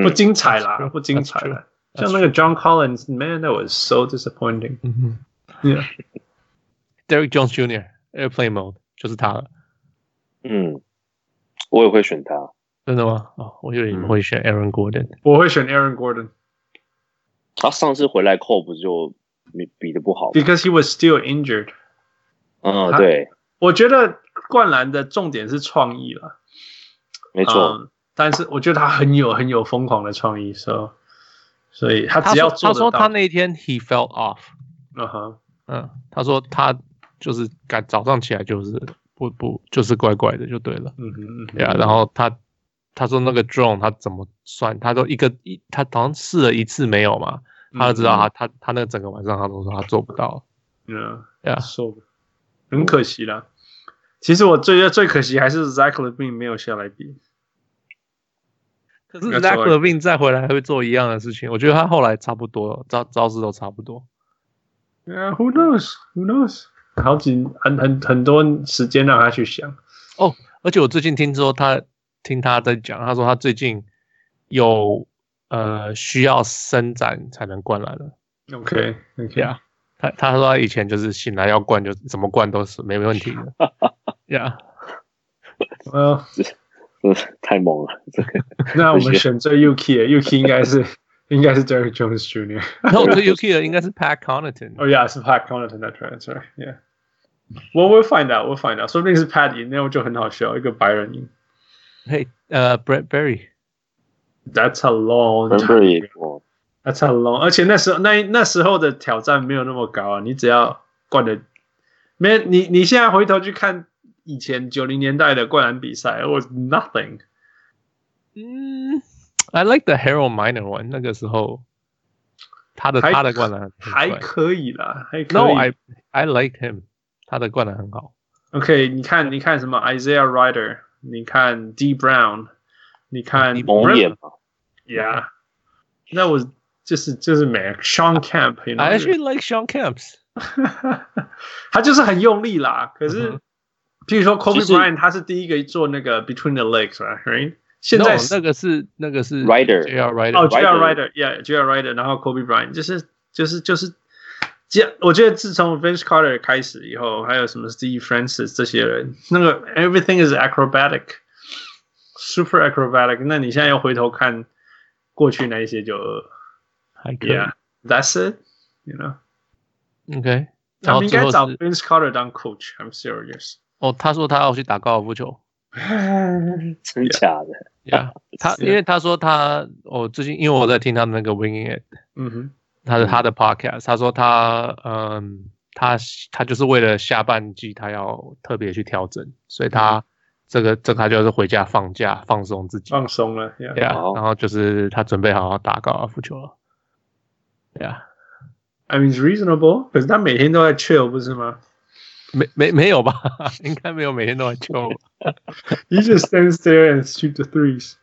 不精彩啦，不精彩了。像那个 John Collins，man，that was so disappointing。嗯哼，Yeah，Derrick Jones Jr.，Airplane Mode 就是他了。嗯，我也会选他。真的吗？哦，我以为你们会选 Aaron Gordon。我会选 Aaron Gordon。他上次回来扣不就比比的不好？Because he was still injured。嗯，对。我觉得灌篮的重点是创意了。没错。但是我觉得他很有很有疯狂的创意，so。所以他只要做他说他那一天 he fell off，嗯哼、uh，huh. 嗯，他说他就是赶早上起来就是不不就是怪怪的就对了，嗯哼嗯对啊，然后他他说那个 drone 他怎么算，他都一个一他好像试了一次没有嘛，他就知道他、嗯、他他那个整个晚上他都说他做不到，嗯，对啊，说很可惜啦。其实我最最可惜还是 Zach LaVine 没有下来比。可是 Zach LaVine 再回来还会做一样的事情，我觉得他后来差不多招招式都差不多。Yeah, who knows? Who knows? 好几很很很多时间让他去想。哦，而且我最近听说他听他在讲，他说他最近有呃需要伸展才能灌篮了。OK，呀，他他说他以前就是醒来要灌就怎么灌都是没问题的。呀，呃。太猛了，这个。那我们选择 Yuki，Yuki 应该是应该是 Derrick Jones Jr.。那我这 Yuki 的应该是 Pat Connaughton。哦，Yeah，是 Pat Connaughton。That's right. That's right. Yeah. Well, we'll find out. We'll find out. 说不定是 Pat 赢，那我就很好笑，一个白人赢。Hey，呃，Brett Barry。That's a long time. That's a long. 而且那时候那那时候的挑战没有那么高啊，你只要灌的，没你你现在回头去看。以前九零年代的灌篮比赛，it was nothing。嗯，I like the Harold Miner one。那个时候，他的他的灌篮还可以啦，还可以。No，I I like him。他的灌篮很好。OK，你看，你看什么 Isaiah Rider，你看 D Brown， 你看蒙眼嘛，Yeah，那我就是就是美 Sean Camp，you know? I actually like Sean Camps。他就是很用力啦，可是，譬如说 <laughs> Kobe 其实 Bryant，他是第一个做那个 Between the Legs，right？现在 No，那个是那个是 Ryder JR Ryder 哦 j r Ryder Ryder，Yeah，J.R. Ryder，然后 Kobe Bryant，就是就是就是，这我觉得自从 Vince Carter 开始以后，还有什么 Steve Francis 这些人，那个 Everything is Acrobatic，super acrobatic。那你现在又回头看过去那一些就还可以。，Yeah，that's it，you know。OK，他们应该找是 Vince Carter 当 coach，I'm serious。哦，他说他要去打高尔夫球。真假的？呀、yeah,，他因为他说他，我最近因为我在听他的那个 Winging It，嗯哼，他的他的 podcast，他说他嗯，他他就是为了下半季他要特别去调整，所以他这个这个他就是回家放假放松自己，放松了，Yeah，, yeah 然后就是他准备好好打高尔夫球了，Yeah，I mean it's reasonable，可是他每天都在 chill 不是吗？没没没有吧？应该没有每天都在 chill。He just stands there and shoot the threes.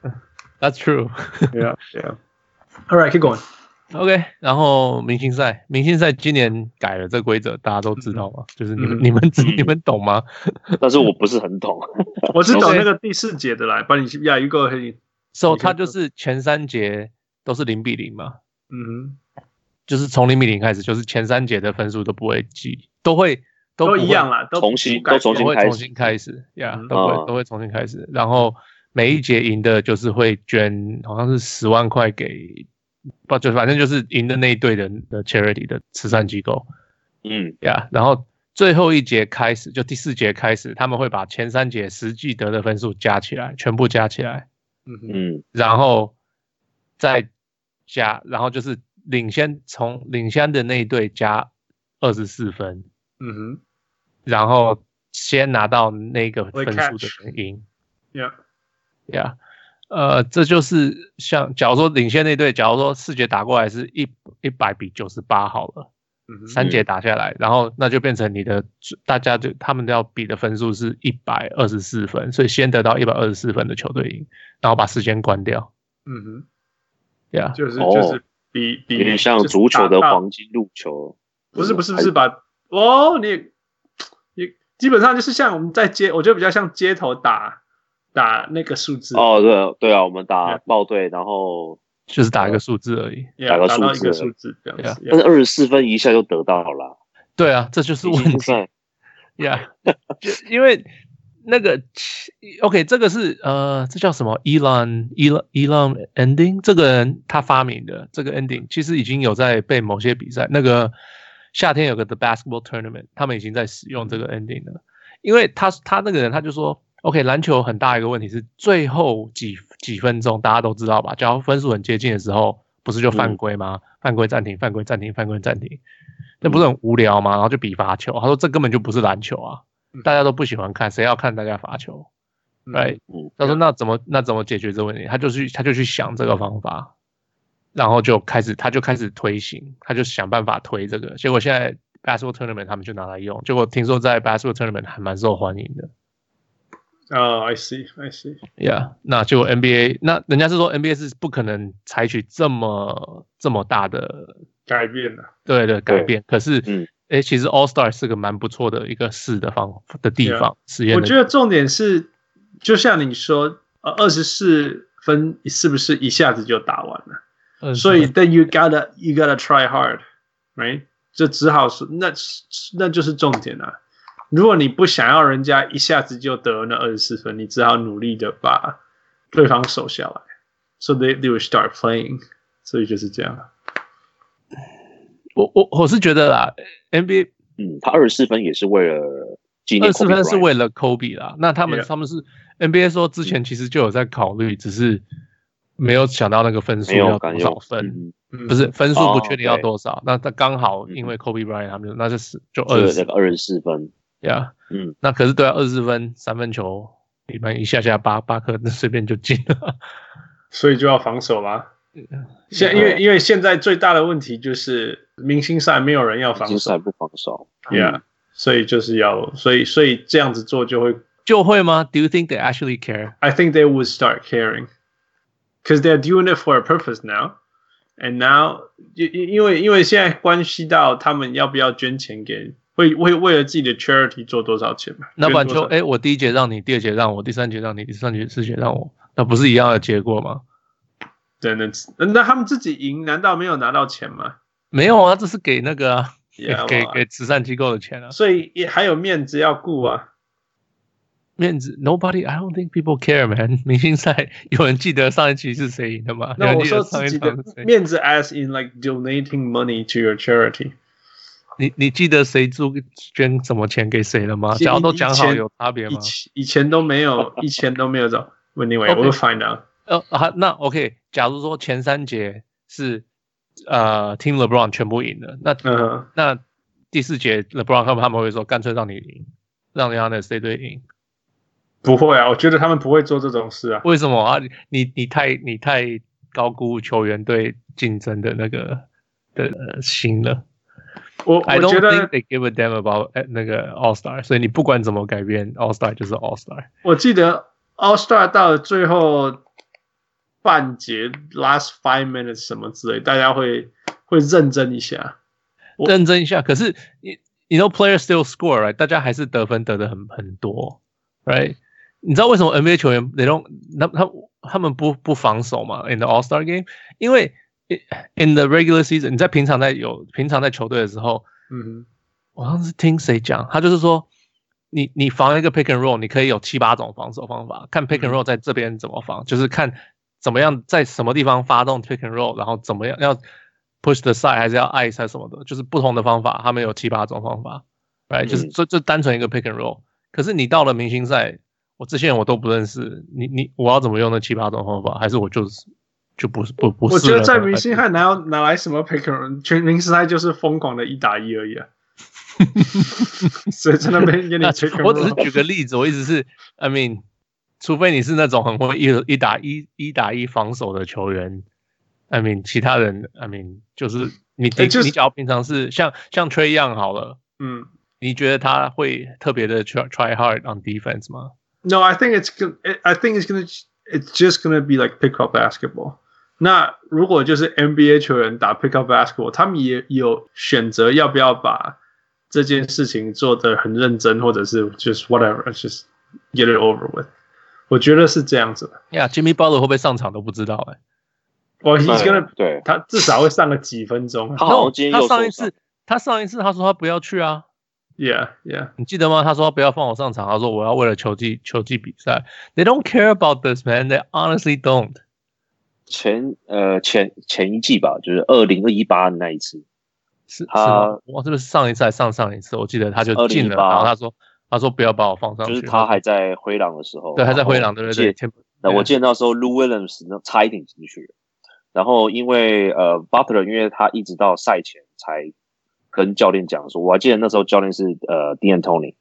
That's true. Yeah, yeah. All right, keep going. OK，然后明星赛，明星赛今年改了这个规则，大家都知道吗？就是你们、嗯、你们、嗯、<laughs> 你们懂吗？但是我不是很懂，<laughs> 我是懂 <laughs> 那个第四节的来，帮你压，一个可以。So 它就是前三节都是零比零嘛？嗯，就是从零比零开始，就是前三节的分数都不会记，都会。都，都一样啦，都重新都重新会重新开始，呀、yeah, 嗯，都会、哦、都会重新开始。然后每一节赢的，就是会捐，好像是十万块给，不就反正就是赢的那一队的的 charity 的慈善机构。嗯，呀、yeah,，然后最后一节开始，就第四节开始，他们会把前三节实际得的分数加起来，全部加起来。嗯嗯，然后再加，然后就是领先从领先的那一队加二十四分。嗯哼，然后先拿到那个分数的人赢。Yeah，Yeah，呃，这就是像假如说领先那队，假如说四节打过来是一一百比九十八好了，嗯，三节打下来，然后那就变成你的大家就他们要比的分数是一百二十四分，所以先得到一百二十四分的球队赢，然后把时间关掉。嗯哼，Yeah，就是就是比比有点像足球的黄金入球，不是不是不是把。哦，你你基本上就是像我们在街，我觉得比较像街头打打那个数字。哦，对对啊，我们打报队，然后就是打一个数字而已，打个数字，一个数字这样子。但是二十四分一下就得到了。对啊，这就是问题。呀，<laughs> 就因为那个 OK，这个是呃，这叫什么？Elon Elon Elon ending，这个人他发明的这个 ending，其实已经有在被某些比赛那个。夏天有个 The Basketball Tournament，他们已经在使用这个 ending 了，因为他他那个人他就说，OK，篮球很大一个问题是最后几几分钟大家都知道吧？只要分数很接近的时候，不是就犯规吗？嗯、犯规暂停，犯规暂停，犯规暂停，那不是很无聊吗？然后就比罚球，他说这根本就不是篮球啊，大家都不喜欢看，谁要看大家罚球？对、嗯，他说那怎么那怎么解决这个问题？他就去他就去想这个方法。然后就开始，他就开始推行，他就想办法推这个。结果现在 basketball tournament 他们就拿来用。结果听说在 basketball tournament 还蛮受欢迎的。哦、oh,，I see，I see。Yeah，那结果 NBA，那人家是说 NBA 是不可能采取这么这么大的改变的。对的改变。可是，嗯，哎，其实 All Star 是个蛮不错的一个试的方的地方。实验的。我觉得重点是，就像你说，呃，二十四分是不是一下子就打完了？所以，then you gotta you gotta try hard，right？就只好说，那那就是重点了、啊。如果你不想要人家一下子就得那二十四分，你只好努力的把对方守下来。So they they will start playing。所以就是这样。我我我是觉得啦，NBA，嗯，他二十四分也是为了二十四分是为了 Kobe 啦。那他们、yeah. 他们是 NBA 说之前其实就有在考虑，只是。没有想到那个分数要多少分，不是分数不确定要多少，哦、那他刚好因为 Kobe Bryant 他们就那就是就二十二十四分，呀、yeah，嗯，那可是对啊，二十分三分球一般一下下八八颗，那随便就进了，<laughs> 所以就要防守啦。现因为因为现在最大的问题就是明星赛没有人要防守，明星赛不防守，呀、yeah, 嗯，所以就是要所以所以这样子做就会就会吗？Do you think they actually care? I think they would start caring. because they're doing it for a purpose now. And now，因因为因为现在关系到他们要不要捐钱给，会为为了自己的 charity 做多少钱嘛？那板球，哎，我第一节让你，第二节让我，第三节让你，第三节四节让我，那不是一样的结果吗？对，那那他们自己赢，难道没有拿到钱吗？没有啊，这是给那个啊，yeah, 给给给慈善机构的钱啊，所以也还有面子要顾啊。面子，Nobody，I don't think people care, man。<laughs> 明星赛有人记得上一期是谁赢的吗？那我说自己的面子，as in like donating money to your charity。你你记得谁租捐什么钱给谁了吗？假如都讲好有差别吗？以前都没有，以前都没有走。Anyway，我会 find out。呃，好，那 OK。假如说前三节是呃 Team LeBron 全部赢了，那那第四节 LeBron 他们他们会说干脆让你赢，让人家的谁队赢？不会啊，我觉得他们不会做这种事啊。为什么啊？你你太你太高估球员对竞争的那个的心了。我我觉得 I don't think they give a damn about 那个 All Star，所以你不管怎么改变 All Star 就是 All Star。我记得 All Star 到了最后半节 last five minutes 什么之类，大家会会认真一下，认真一下。可是你你 know player still score，right？大家还是得分得的很很多，right？你知道为什么 NBA 球员 they don't 他他他们不不防守吗？In the All Star Game，因为 in the regular season，你在平常在有平常在球队的时候，嗯，我好像是听谁讲，他就是说，你你防一个 pick and roll，你可以有七八种防守方法，看 pick and roll 在这边怎么防，嗯、就是看怎么样在什么地方发动 pick and roll，然后怎么样要 push the side 还是要 ice 还是什么的，就是不同的方法，他们有七八种方法，right？、嗯、就是就就单纯一个 pick and roll，可是你到了明星赛。我这些人我都不认识，你你我要怎么用那七八种方法？还是我就是就不是不不是？我觉得在明星赛哪有哪来什么 picker？全明星赛就是疯狂的一打一而已啊！所以在那边给你 pick。我只是举个例子，我意思是，I mean，除非你是那种很会一一打一一打一防守的球员，I mean，其他人，I mean，就是你、欸就是、你只要平常是像像 Trae Young 好了，嗯，你觉得他会特别的 try try hard on defense 吗？No, I think it's I think it's gonna it's just gonna be like pick up basketball. 那如果就是 NBA 球员打 pick up basketball，他们也有选择要不要把这件事情做得很认真，或者是 just whatever, just get it over with。我觉得是这样子的。Yeah, Jimmy Butler 会不会上场都不知道哎、欸。我 he's gonna 对，他至少会上个几分钟。好，他上一次他上一次他说他不要去啊。Yeah, yeah. 你记得吗？他说他不要放我上场，他说我要为了球技球技比赛。They don't care about this, man. They honestly don't. 前呃前前一季吧，就是二零二一八那一次，是他哇，这个是上一次还上上一次？我记得他就进了，然后他说他说不要把我放上去，就是他还在灰狼的时候，对，还在灰狼对对对。那我记得那时候 Lou Williams 那差一点进去了，然后因为呃 Butler，因为他一直到赛前才。跟教练讲说，我还记得那时候教练是呃 d a n Tony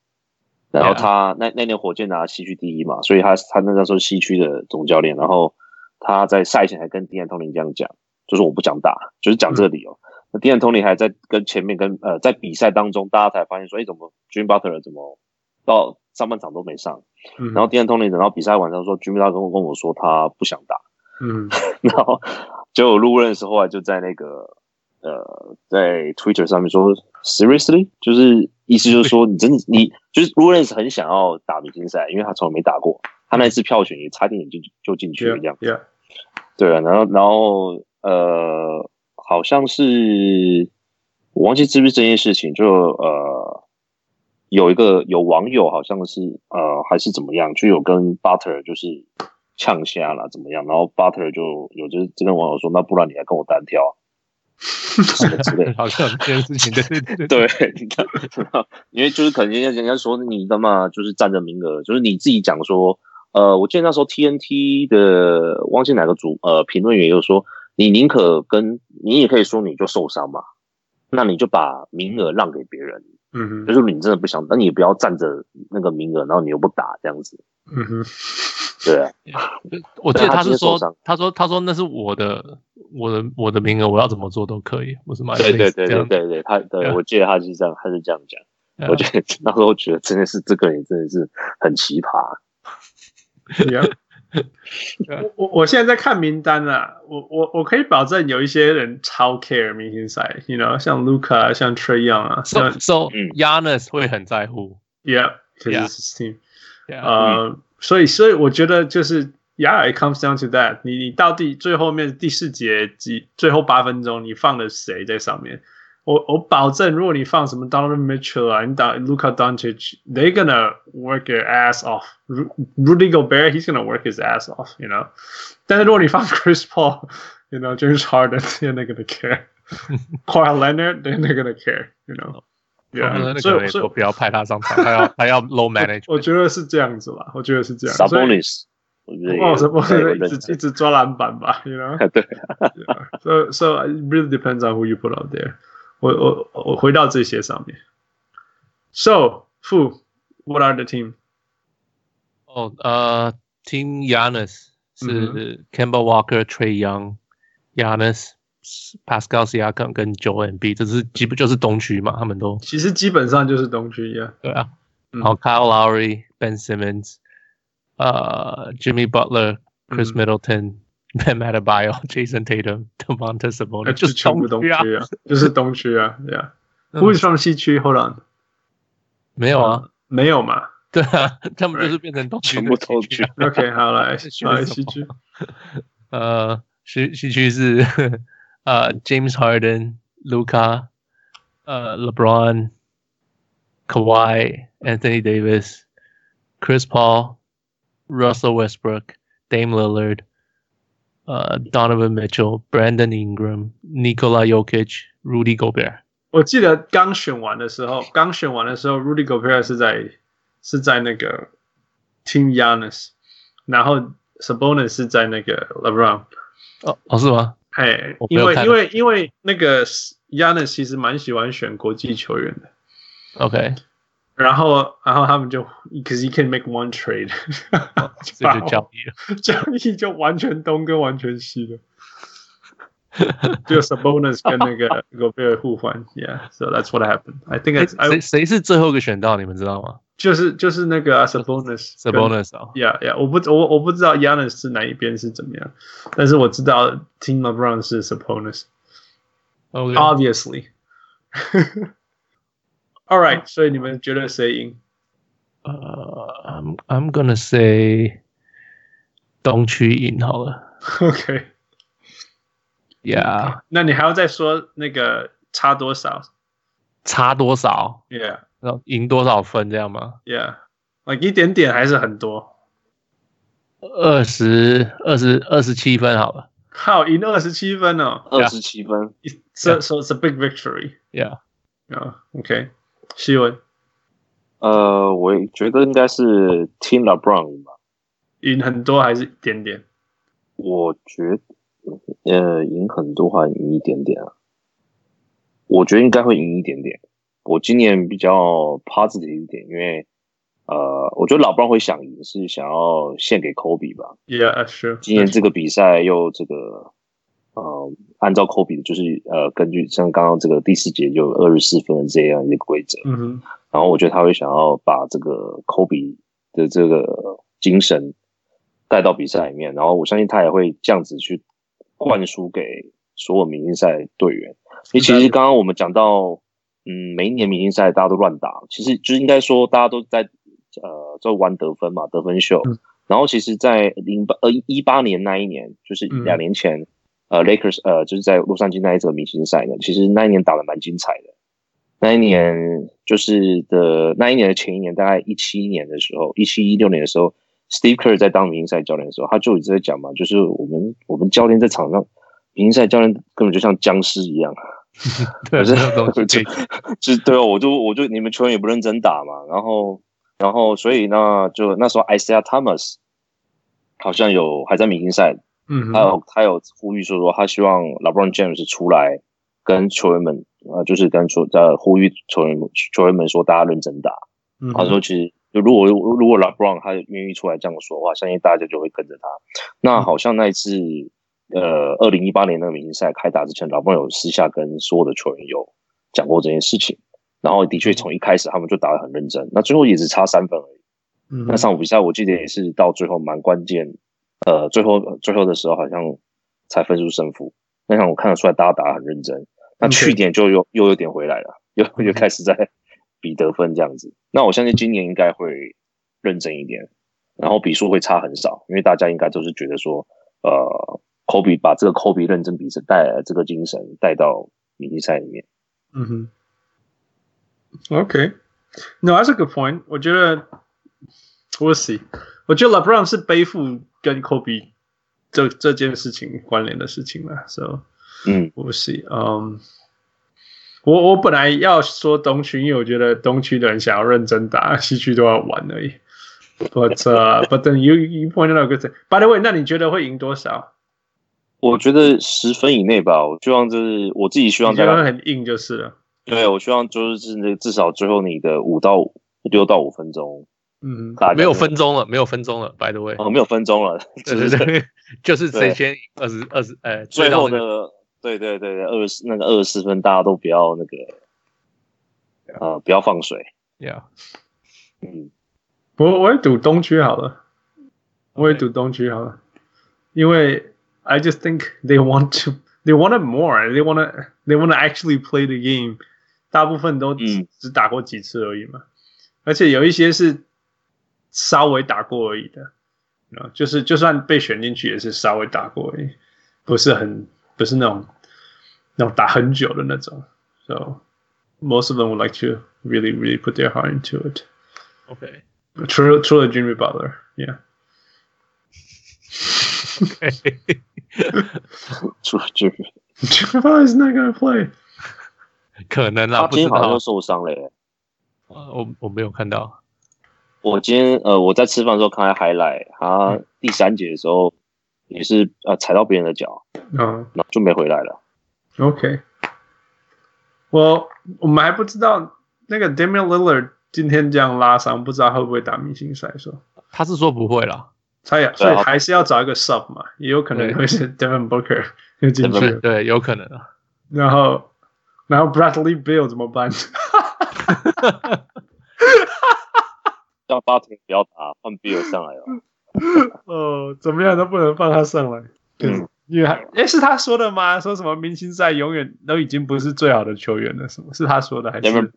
然后他那那年火箭拿西区第一嘛，所以他他那个时候西区的总教练，然后他在赛前还跟 D'Antoni 这样讲，就是我不想打，就是讲这个理由。嗯、那 D'Antoni 还在跟前面跟呃在比赛当中，大家才发现说，哎，怎么 Jimmy Butler 怎么到上半场都没上？嗯、然后 D'Antoni 等到比赛晚上说，Jimmy Butler 跟我跟我说他不想打，嗯，<laughs> 然后结果路人的时候后来就在那个。呃，在 Twitter 上面说，Seriously，就是意思就是说，你真的你就是 Lawrence 很想要打明星赛，因为他从来没打过，他那一次票选也差点点就就进去了这样。Yeah, yeah. 对啊，然后然后呃，好像是我忘记是不是这件事情，就呃有一个有网友好像是呃还是怎么样，就有跟 Butter 就是呛下了怎么样，然后 Butter 就有就是这跟网友说，那不然你来跟我单挑。<laughs> 什么之类，好像这件事情，对对对，<laughs> <laughs> 因为就是可能人家人家说你的嘛，就是占着名额，就是你自己讲说，呃，我记得那时候 TNT 的忘记哪个主，呃，评论员又说，你宁可跟你也可以说你就受伤嘛，那你就把名额让给别人，嗯哼，就是你真的不想，那你也不要占着那个名额，然后你又不打这样子，嗯哼。<laughs> 对啊，我记得他是说，他说他说那是我的我的我的名额，我要怎么做都可以，不是吗？对对对对对对，他对我记得他是这样，他是这样讲。我觉得那时候觉得真的是这个人真的是很奇葩。我我我现在在看名单啊，我我我可以保证有一些人超 care 明星赛，you know，像 Luka，像 Trae Young 啊，so so Giannis 会很在乎，Yeah，because it's his team，呃，所以所以我觉得就是，Yeah，it comes down to that，你你到底最后面第四节几最后八分钟你放了谁在上面？我我保证，如果你放什么 Donovan Mitchell 啊，你打 Luka Doncic，they're gonna work their ass off。Rudy Gobert he's gonna work his ass off，you know。但是如果你放 Chris <laughs> Paul，you know James Harden，they're not gonna care。Kawhi <laughs> Leonard，they're not gonna care，you know。Yeah，所以所以不要派他上场，还要还要 low manage。<laughs> 我觉得是这样子吧，我觉得是这样。Sabonis，哦，Sabonis 一直一直抓篮板吧，you know。对。So so it really depends on who you put out there。 我我我回到这些上面。So, Fu, what are the team? 哦，呃，Team Giannis 是 Kemba Walker、Trae Young、Giannis、Pascal Siakam 跟 Joel Embiid，这是基本就是东区嘛，他们都其实基本上就是东区呀。对啊，然后 Kyle Lowry、Ben Simmons、呃，Jimmy Butler、Chris Middleton。 Bam Adebayo、Jason <laughs> Tatum、Domantas Sabonis，就是全部东区啊，就是东区啊，Yeah。为什么西区？Hold on，没有啊，没有嘛？对啊，他们就是变成东区，全部东区。 OK，好来，来西区。呃，西西区是呃 <laughs> <laughs> James Harden、Luka、呃 LeBron、Kawhi、Anthony Davis、Chris Paul、Russell Westbrook、Dame Lillard。 呃、uh,，Donovan Mitchell、Brandon Ingram、Nikola Jokic、Rudy Gobert。我记得刚选完的时候，刚选完的时候，Rudy Gobert 是在是在那个 Team Giannis，然后 Sabonis 是在那个 LeBron。哦哦，是吗？哎，因为因为因为那个 Giannis 其实蛮喜欢选国际球员的。OK。然后，然后他们就，because you can make one trade，这<laughs> 就交易了，交易就完全东跟完全西了，就 <laughs> Sabonis <laughs> 跟那个 Gobert 互换，Yeah，so that's what happened. I think it's 谁谁是最后一个选到，你们知道吗？就是就是那个 Sabonis，Sabonis 啊，Yeah，Yeah，我不我我不知道 Giannis 是哪一边是怎么样，但是我知道 Team LeBron 是 Sabonis，Obviously。 All right，所以你们觉得谁赢？呃、uh,，I'm I'm gonna say 东区赢好了。OK，Yeah，那你还要再说那个差多少？差多少？Yeah，然后赢多少分这样吗？Yeah，like <laughs> 一点点还是很多？二十二十二十七分好了。好，赢二十七分哦，二十七分。So so it's a big victory. Yeah. Yeah. OK. 希文，呃，我觉得应该是 Team LeBron 吧，赢很多还是一点点？我觉得，呃，赢很多还赢一点点啊？我觉得应该会赢一点点。我今年比较 positive 一点，因为，呃，我觉得 LeBron 会想赢，是想要献给 Kobe 吧？Yeah, sure。今年这个比赛又这个。呃，按照科比的，就是呃，根据像刚刚这个第四节就二十四分的这样一个规则，嗯哼，然后我觉得他会想要把这个科比的这个精神带到比赛里面，然后我相信他也会这样子去灌输给所有明星赛队员。因为其实刚刚我们讲到，嗯，每一年明星赛大家都乱打，其实就是应该说大家都在呃在玩得分嘛，得分秀。嗯、然后其实，在零八呃一八年那一年，就是两年前。嗯呃，Lakers，呃，就是在洛杉矶那一场明星赛呢，其实那一年打的蛮精彩的。那一年就是的，那一年的前一年，大概一七年的时候，一七一六年的时候，Steve Kerr 在当明星赛教练的时候，他就一直在讲嘛，就是我们我们教练在场上，明星赛教练根本就像僵尸一样，<laughs> 对，是 <laughs> 就就对哦，我就我就你们球员也不认真打嘛，然后然后所以那，就那时候 Isaiah Thomas 好像有还在明星赛。嗯，还有他有呼吁说说，他希望 LeBron James 出来跟球员们，呃，就是跟球在呼吁球员们球员们说，大家认真打。嗯，他说其实就如果如果 LeBron 他愿意出来这样说的话，相信大家就会跟着他。那好像那一次，呃，二零一八年那个明星赛开打之前，LeBron 有私下跟所有的球员有讲过这件事情。然后的确从一开始他们就打得很认真，那最后也只差三分而已。嗯，那上场比赛我记得也是到最后蛮关键。呃，最后最后的时候好像才分出胜负。那场我看得出来，大家打得很认真。那去年就又又有点回来了，又又开始在 <laughs> 比得分这样子。那我相信今年应该会认真一点，然后比数会差很少，因为大家应该都是觉得说，呃，科比把这个科比认真比赛带来的这个精神带到明星赛里面。嗯哼。OK，No, that's a good point。我觉得，We'll see。我觉得 LeBron 是背负跟 Kobe 这这件事情关联的事情了，So。嗯，我是嗯，我我本来要说东区，因为我觉得东区的人想要认真打，西区都要玩而已。But uh, <laughs> but then you you pointed out good thing. By the way，那你觉得会赢多少？我觉得十分以内吧。我希望就是我自己希望在很硬就是了。对，我希望就是那至少最后你的五到六到五分钟，嗯，没有分钟了，没有分钟了。By the way，哦，没有分钟了，对 <laughs> 对对，<laughs> 就是谁先二十二十，哎，最后的。对对对对，二十那个二十四分，大家都不要那个，呃，不要放水。Yeah，嗯，我我也赌东区好了，我也赌东区好了，因为 I just think they want to, <laughs> they want it more, they want to, they want to actually play the game。大部分都只只打过几次而已嘛，而且有一些是稍微打过而已的，啊，就是就算被选进去也是稍微打过而已，不是很。不是那种那种打很久的那种，so most of them would like to really really put their heart into it. Okay. 除了除了 Jimmy Butler, yeah. Okay. 除了 Jimmy, Jimmy Butler is not gonna play. 可能啊，他今天好像受伤了耶。我我没有看到。我今天呃我在吃饭的时候看他 highlight，他第三节的时候。也是呃踩到别人的脚，嗯，然后就没回来了。OK，我我们还不知道那个 Damian Lillard 今天这样拉伤，不知道会不会打明星赛。说他是说不会了，他也所以还是要找一个 sub 嘛，也有可能会是 Devin Booker 又进去，对，有可能啊。然后然后 Bradley Bill 怎么办？<laughs> <laughs> <laughs> 叫巴特不要打，换 Beal 上来了。<laughs> 哦，怎么样都不能放他上来。<laughs> 嗯，因为哎，是他说的吗？说什么明星赛永远都已经不是最好的球员了？什么是他说的？还是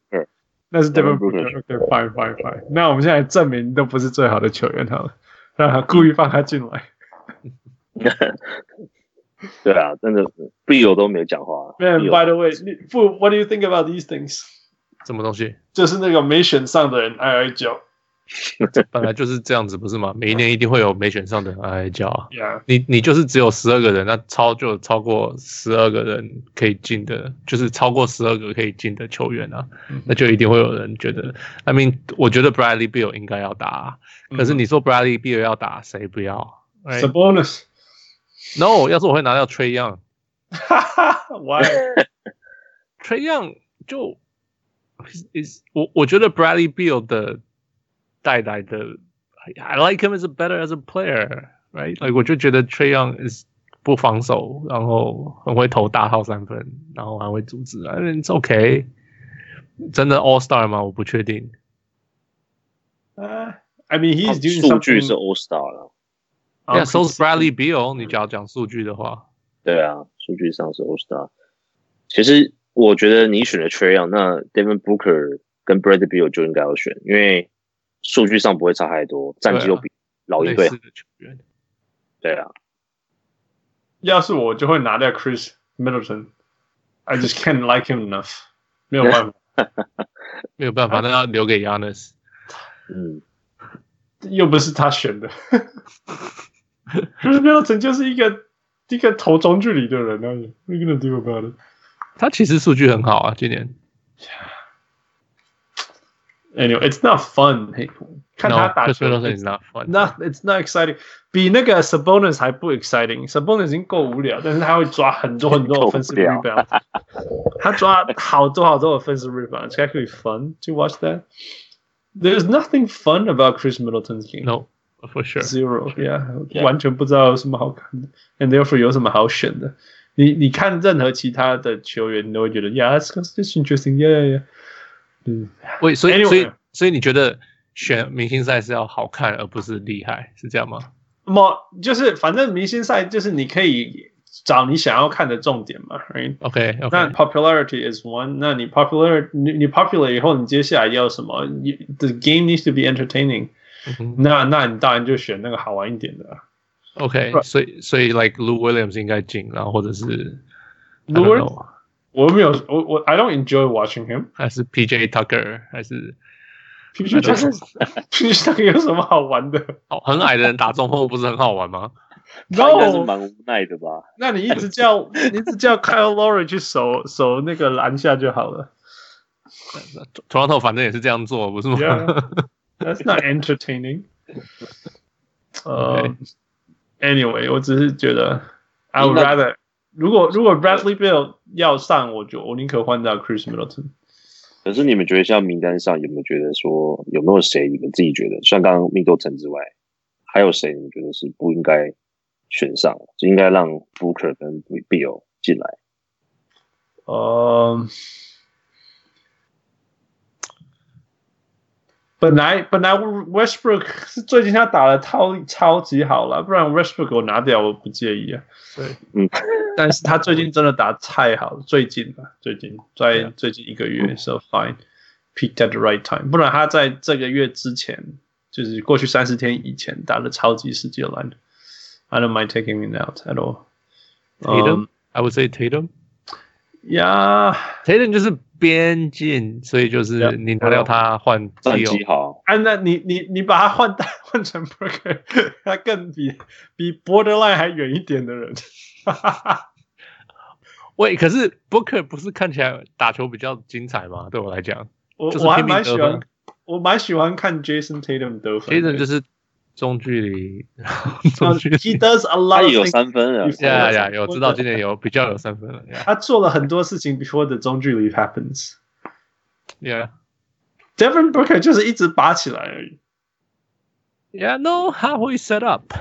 那是 Devin Booker？OK，fine fine fine。那我们现在证明都不是最好的球员好了，让他故意放他进来。<laughs> 对啊，真的，Beal 都没有讲话。Man, by the way，不，What do you think about these things？什么东西？就是那个没选上的人哀哀叫。这 <laughs> 本来就是这样子，不是吗？每一年一定会有没选上的人哀哀叫啊。Yeah. 你你就是只有十二个人，那超就超过十二个人可以进的，就是超过十二个可以进的球员啊，那就一定会有人觉得。I mean，我觉得 Bradley Beal 应该要打啊，可是你说 Bradley Beal 要打，谁不要？Sabonis？No，要是我会拿掉 Trae Young。哈哈，Why？Trae Young 就 is 我我觉得 Bradley Beal 的。带来的，I like him as a better as a player，right？Like 我就觉得 Trae Young is 不防守，然后很会投大号三分，然后还会组织，I mean it's okay。真的 All Star 吗？我不确定。Uh, I mean he's doing 数据是 All Star 了。Yeah，so is Bradley Beal。你只要讲数据的话，对啊，数据上是 All Star。其实我觉得你选了 Trae Young，那 Devin Booker 跟 Bradley Beal 就应该要选，因为。 数据上不会差太多，战绩又比老鹰队。对啊，要是我就会拿掉 Chris Middleton。I just can't like him enough。没有办法，没有办法，那要留给 Giannis。嗯，又不是他选的。Chris Middleton 就是一个一个投中距离的人而已。What are you gonna do about it？他其实数据很好啊，今年。Anyway, it's not fun. 看他打球 no, it's not fun. Not, it's not exciting. 比那个 Sabonis 还不 exciting. Sabonis 已经够无聊，但是他会抓很多很多 offensive rebound。他抓好多好多 <laughs> offensive rebound. It's actually fun to watch that. There's nothing fun about Chris Middleton's game. No, for sure. Zero. Yeah. yeah. 完全不知道有什么好看的，and therefore 有什么好选的。你你看任何其他的球员，你都会觉得，Yeah, that's that's interesting. Yeah, yeah, yeah. 嗯，喂，所以所以所以你觉得选明星赛是要好看而不是厉害，是这样吗？么就是反正明星赛就是你可以找你想要看的重点嘛，right？OK，那 popularity is one。那你 popular 你你 popular 以后，你接下来要什么？The game needs to be entertaining。那那你当然就选那个好玩一点的。OK，所以所以 like Lou Williams 应该进，然后或者是 Lou，我没有我我 I don't enjoy watching him。还是 PJ Tucker 还是 PJ Tucker？PJ <laughs> Tucker 有什么好玩的？哦，很矮的人打中锋不是很好玩吗？那应该是蛮无奈的吧？那你一直叫你一直叫 Kyle <laughs> Lowry 去守守那个篮下就好了。Toronto 反正也是这样做，不是吗？That's not <laughs> entertaining。呃。Anyway，我只是觉得，I would rather 如果如果 Bradley Bill 要上，我就我宁可换掉 Chris Middleton。可是你们觉得像名单上有没有觉得说有没有谁你们自己觉得，像刚刚 Middleton 之外，还有谁你们觉得是不应该选上，就应该让 Booker 跟 Beal 进来？嗯、uh。本来本来 Westbrook 是最近他打的超超级好了，不然 Westbrook 我拿掉我不介意啊。对，嗯，但是他最近真的打太好了，最近吧，最近在最近一个月，so fine peaked at the right time。不然他在这个月之前，就是过去三十天以前打的超级世界篮。I don't mind taking him out at all. Tatum, I would say Tatum. Yeah, Tatum 就是。边境，所以就是你拿掉他换自由。好，啊，那你你你把他换 <laughs> 换成 Booker，他更比比 Borderline 还远一点的人。<laughs> 喂，可是 Booker 不是看起来打球比较精彩吗？对我来讲，我我还蛮喜欢，我蛮喜欢看 Jason Tatum 得分。Jason 就是中距离，中距离。He does a lot，他有三分了。呀呀，有知道今年有比较有三分了。他做了很多事情 before the 中距离 happens。Yeah，Devin Booker 就是一直拔起来而已。Yeah，no，他会 set up。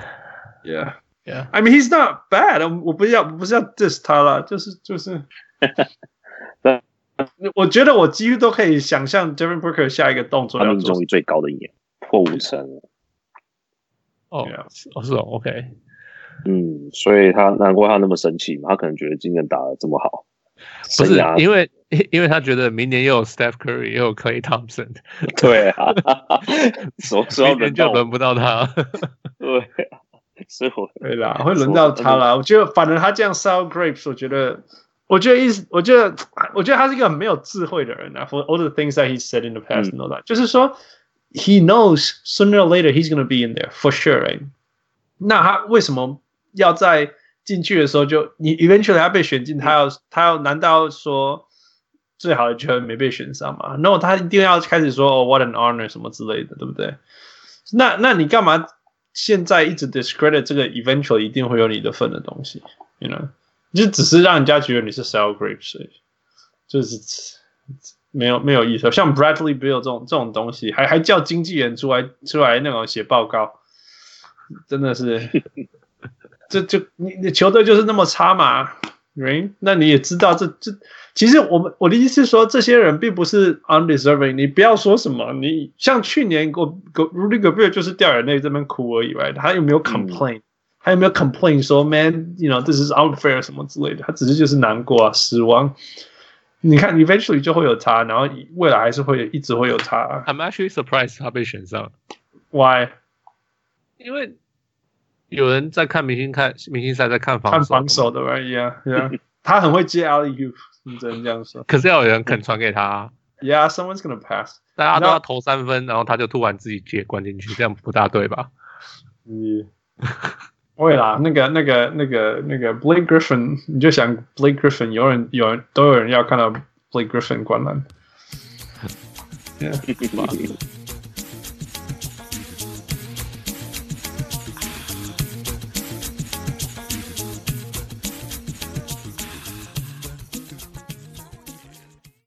Yeah，yeah，I mean he's not bad。我不要不是要 diss 他了，就是就是。我觉得我几乎都可以想象 Devin Booker 下一个动作。他命中率最高的一年破五成。哦，哦是哦，OK，嗯，所以他难怪他那么生气嘛，他可能觉得今年打的这么好，不是因为因为他觉得明年又有 Steph Curry 又有 Clay Thompson，<laughs> 对啊，<laughs> 所以明年就轮不到他，<laughs> 对，是我。对啦，会轮到他啦。我觉得反正他这样 sell grapes，我觉得，我觉得意思，我觉得，我觉得他是一个很没有智慧的人啊。For all the things that he said in the past and all that，就是说。He knows sooner or later he's gonna be in there for sure, right? 那他为什么要在进去的时候就你 eventually 他被选进，他要他要难道说最好的球员没被选上吗？No，他一定要开始说哦，what an honor 什么之类的，对不对？那那你干嘛现在一直 discredit 这个 eventually 一定会有你的份的东西？You know，就只是让人家觉得你是 sour grapes，就是。 没有没有意思，像 Bradley Bill 这种这种东西，还还叫经纪人出来出来那种写报告，真的是，这就你你球队就是那么差嘛，Right？那你也知道这这，其实我们我的意思是说，这些人并不是 undeserving。你不要说什么，你像去年我 Rudy Gobert 就是掉眼泪这边哭而已，Right？他有没有 complain？他有没有 complain 说 Man，you know，this is unfair 什么之类的？他只是就是难过啊，失望。你看，eventually 就会有他，然后未来还是会一直会有他。I'm actually surprised 他被选上。Why？因为有人在看明星看明星赛，在看防看防守的吧？Yeah，Yeah，他很会接 alley-oop，你只能这样说。可是要有人肯传给他。Yeah，someone's gonna pass。大家都要投三分，然后他就突然自己接灌进去，这样不大对吧？嗯。会啦，那个、那个、那个、那个 Blake Griffin，你就想 Blake Griffin，有人、有人都有人要看到 Blake Griffin 灌篮。Yeah.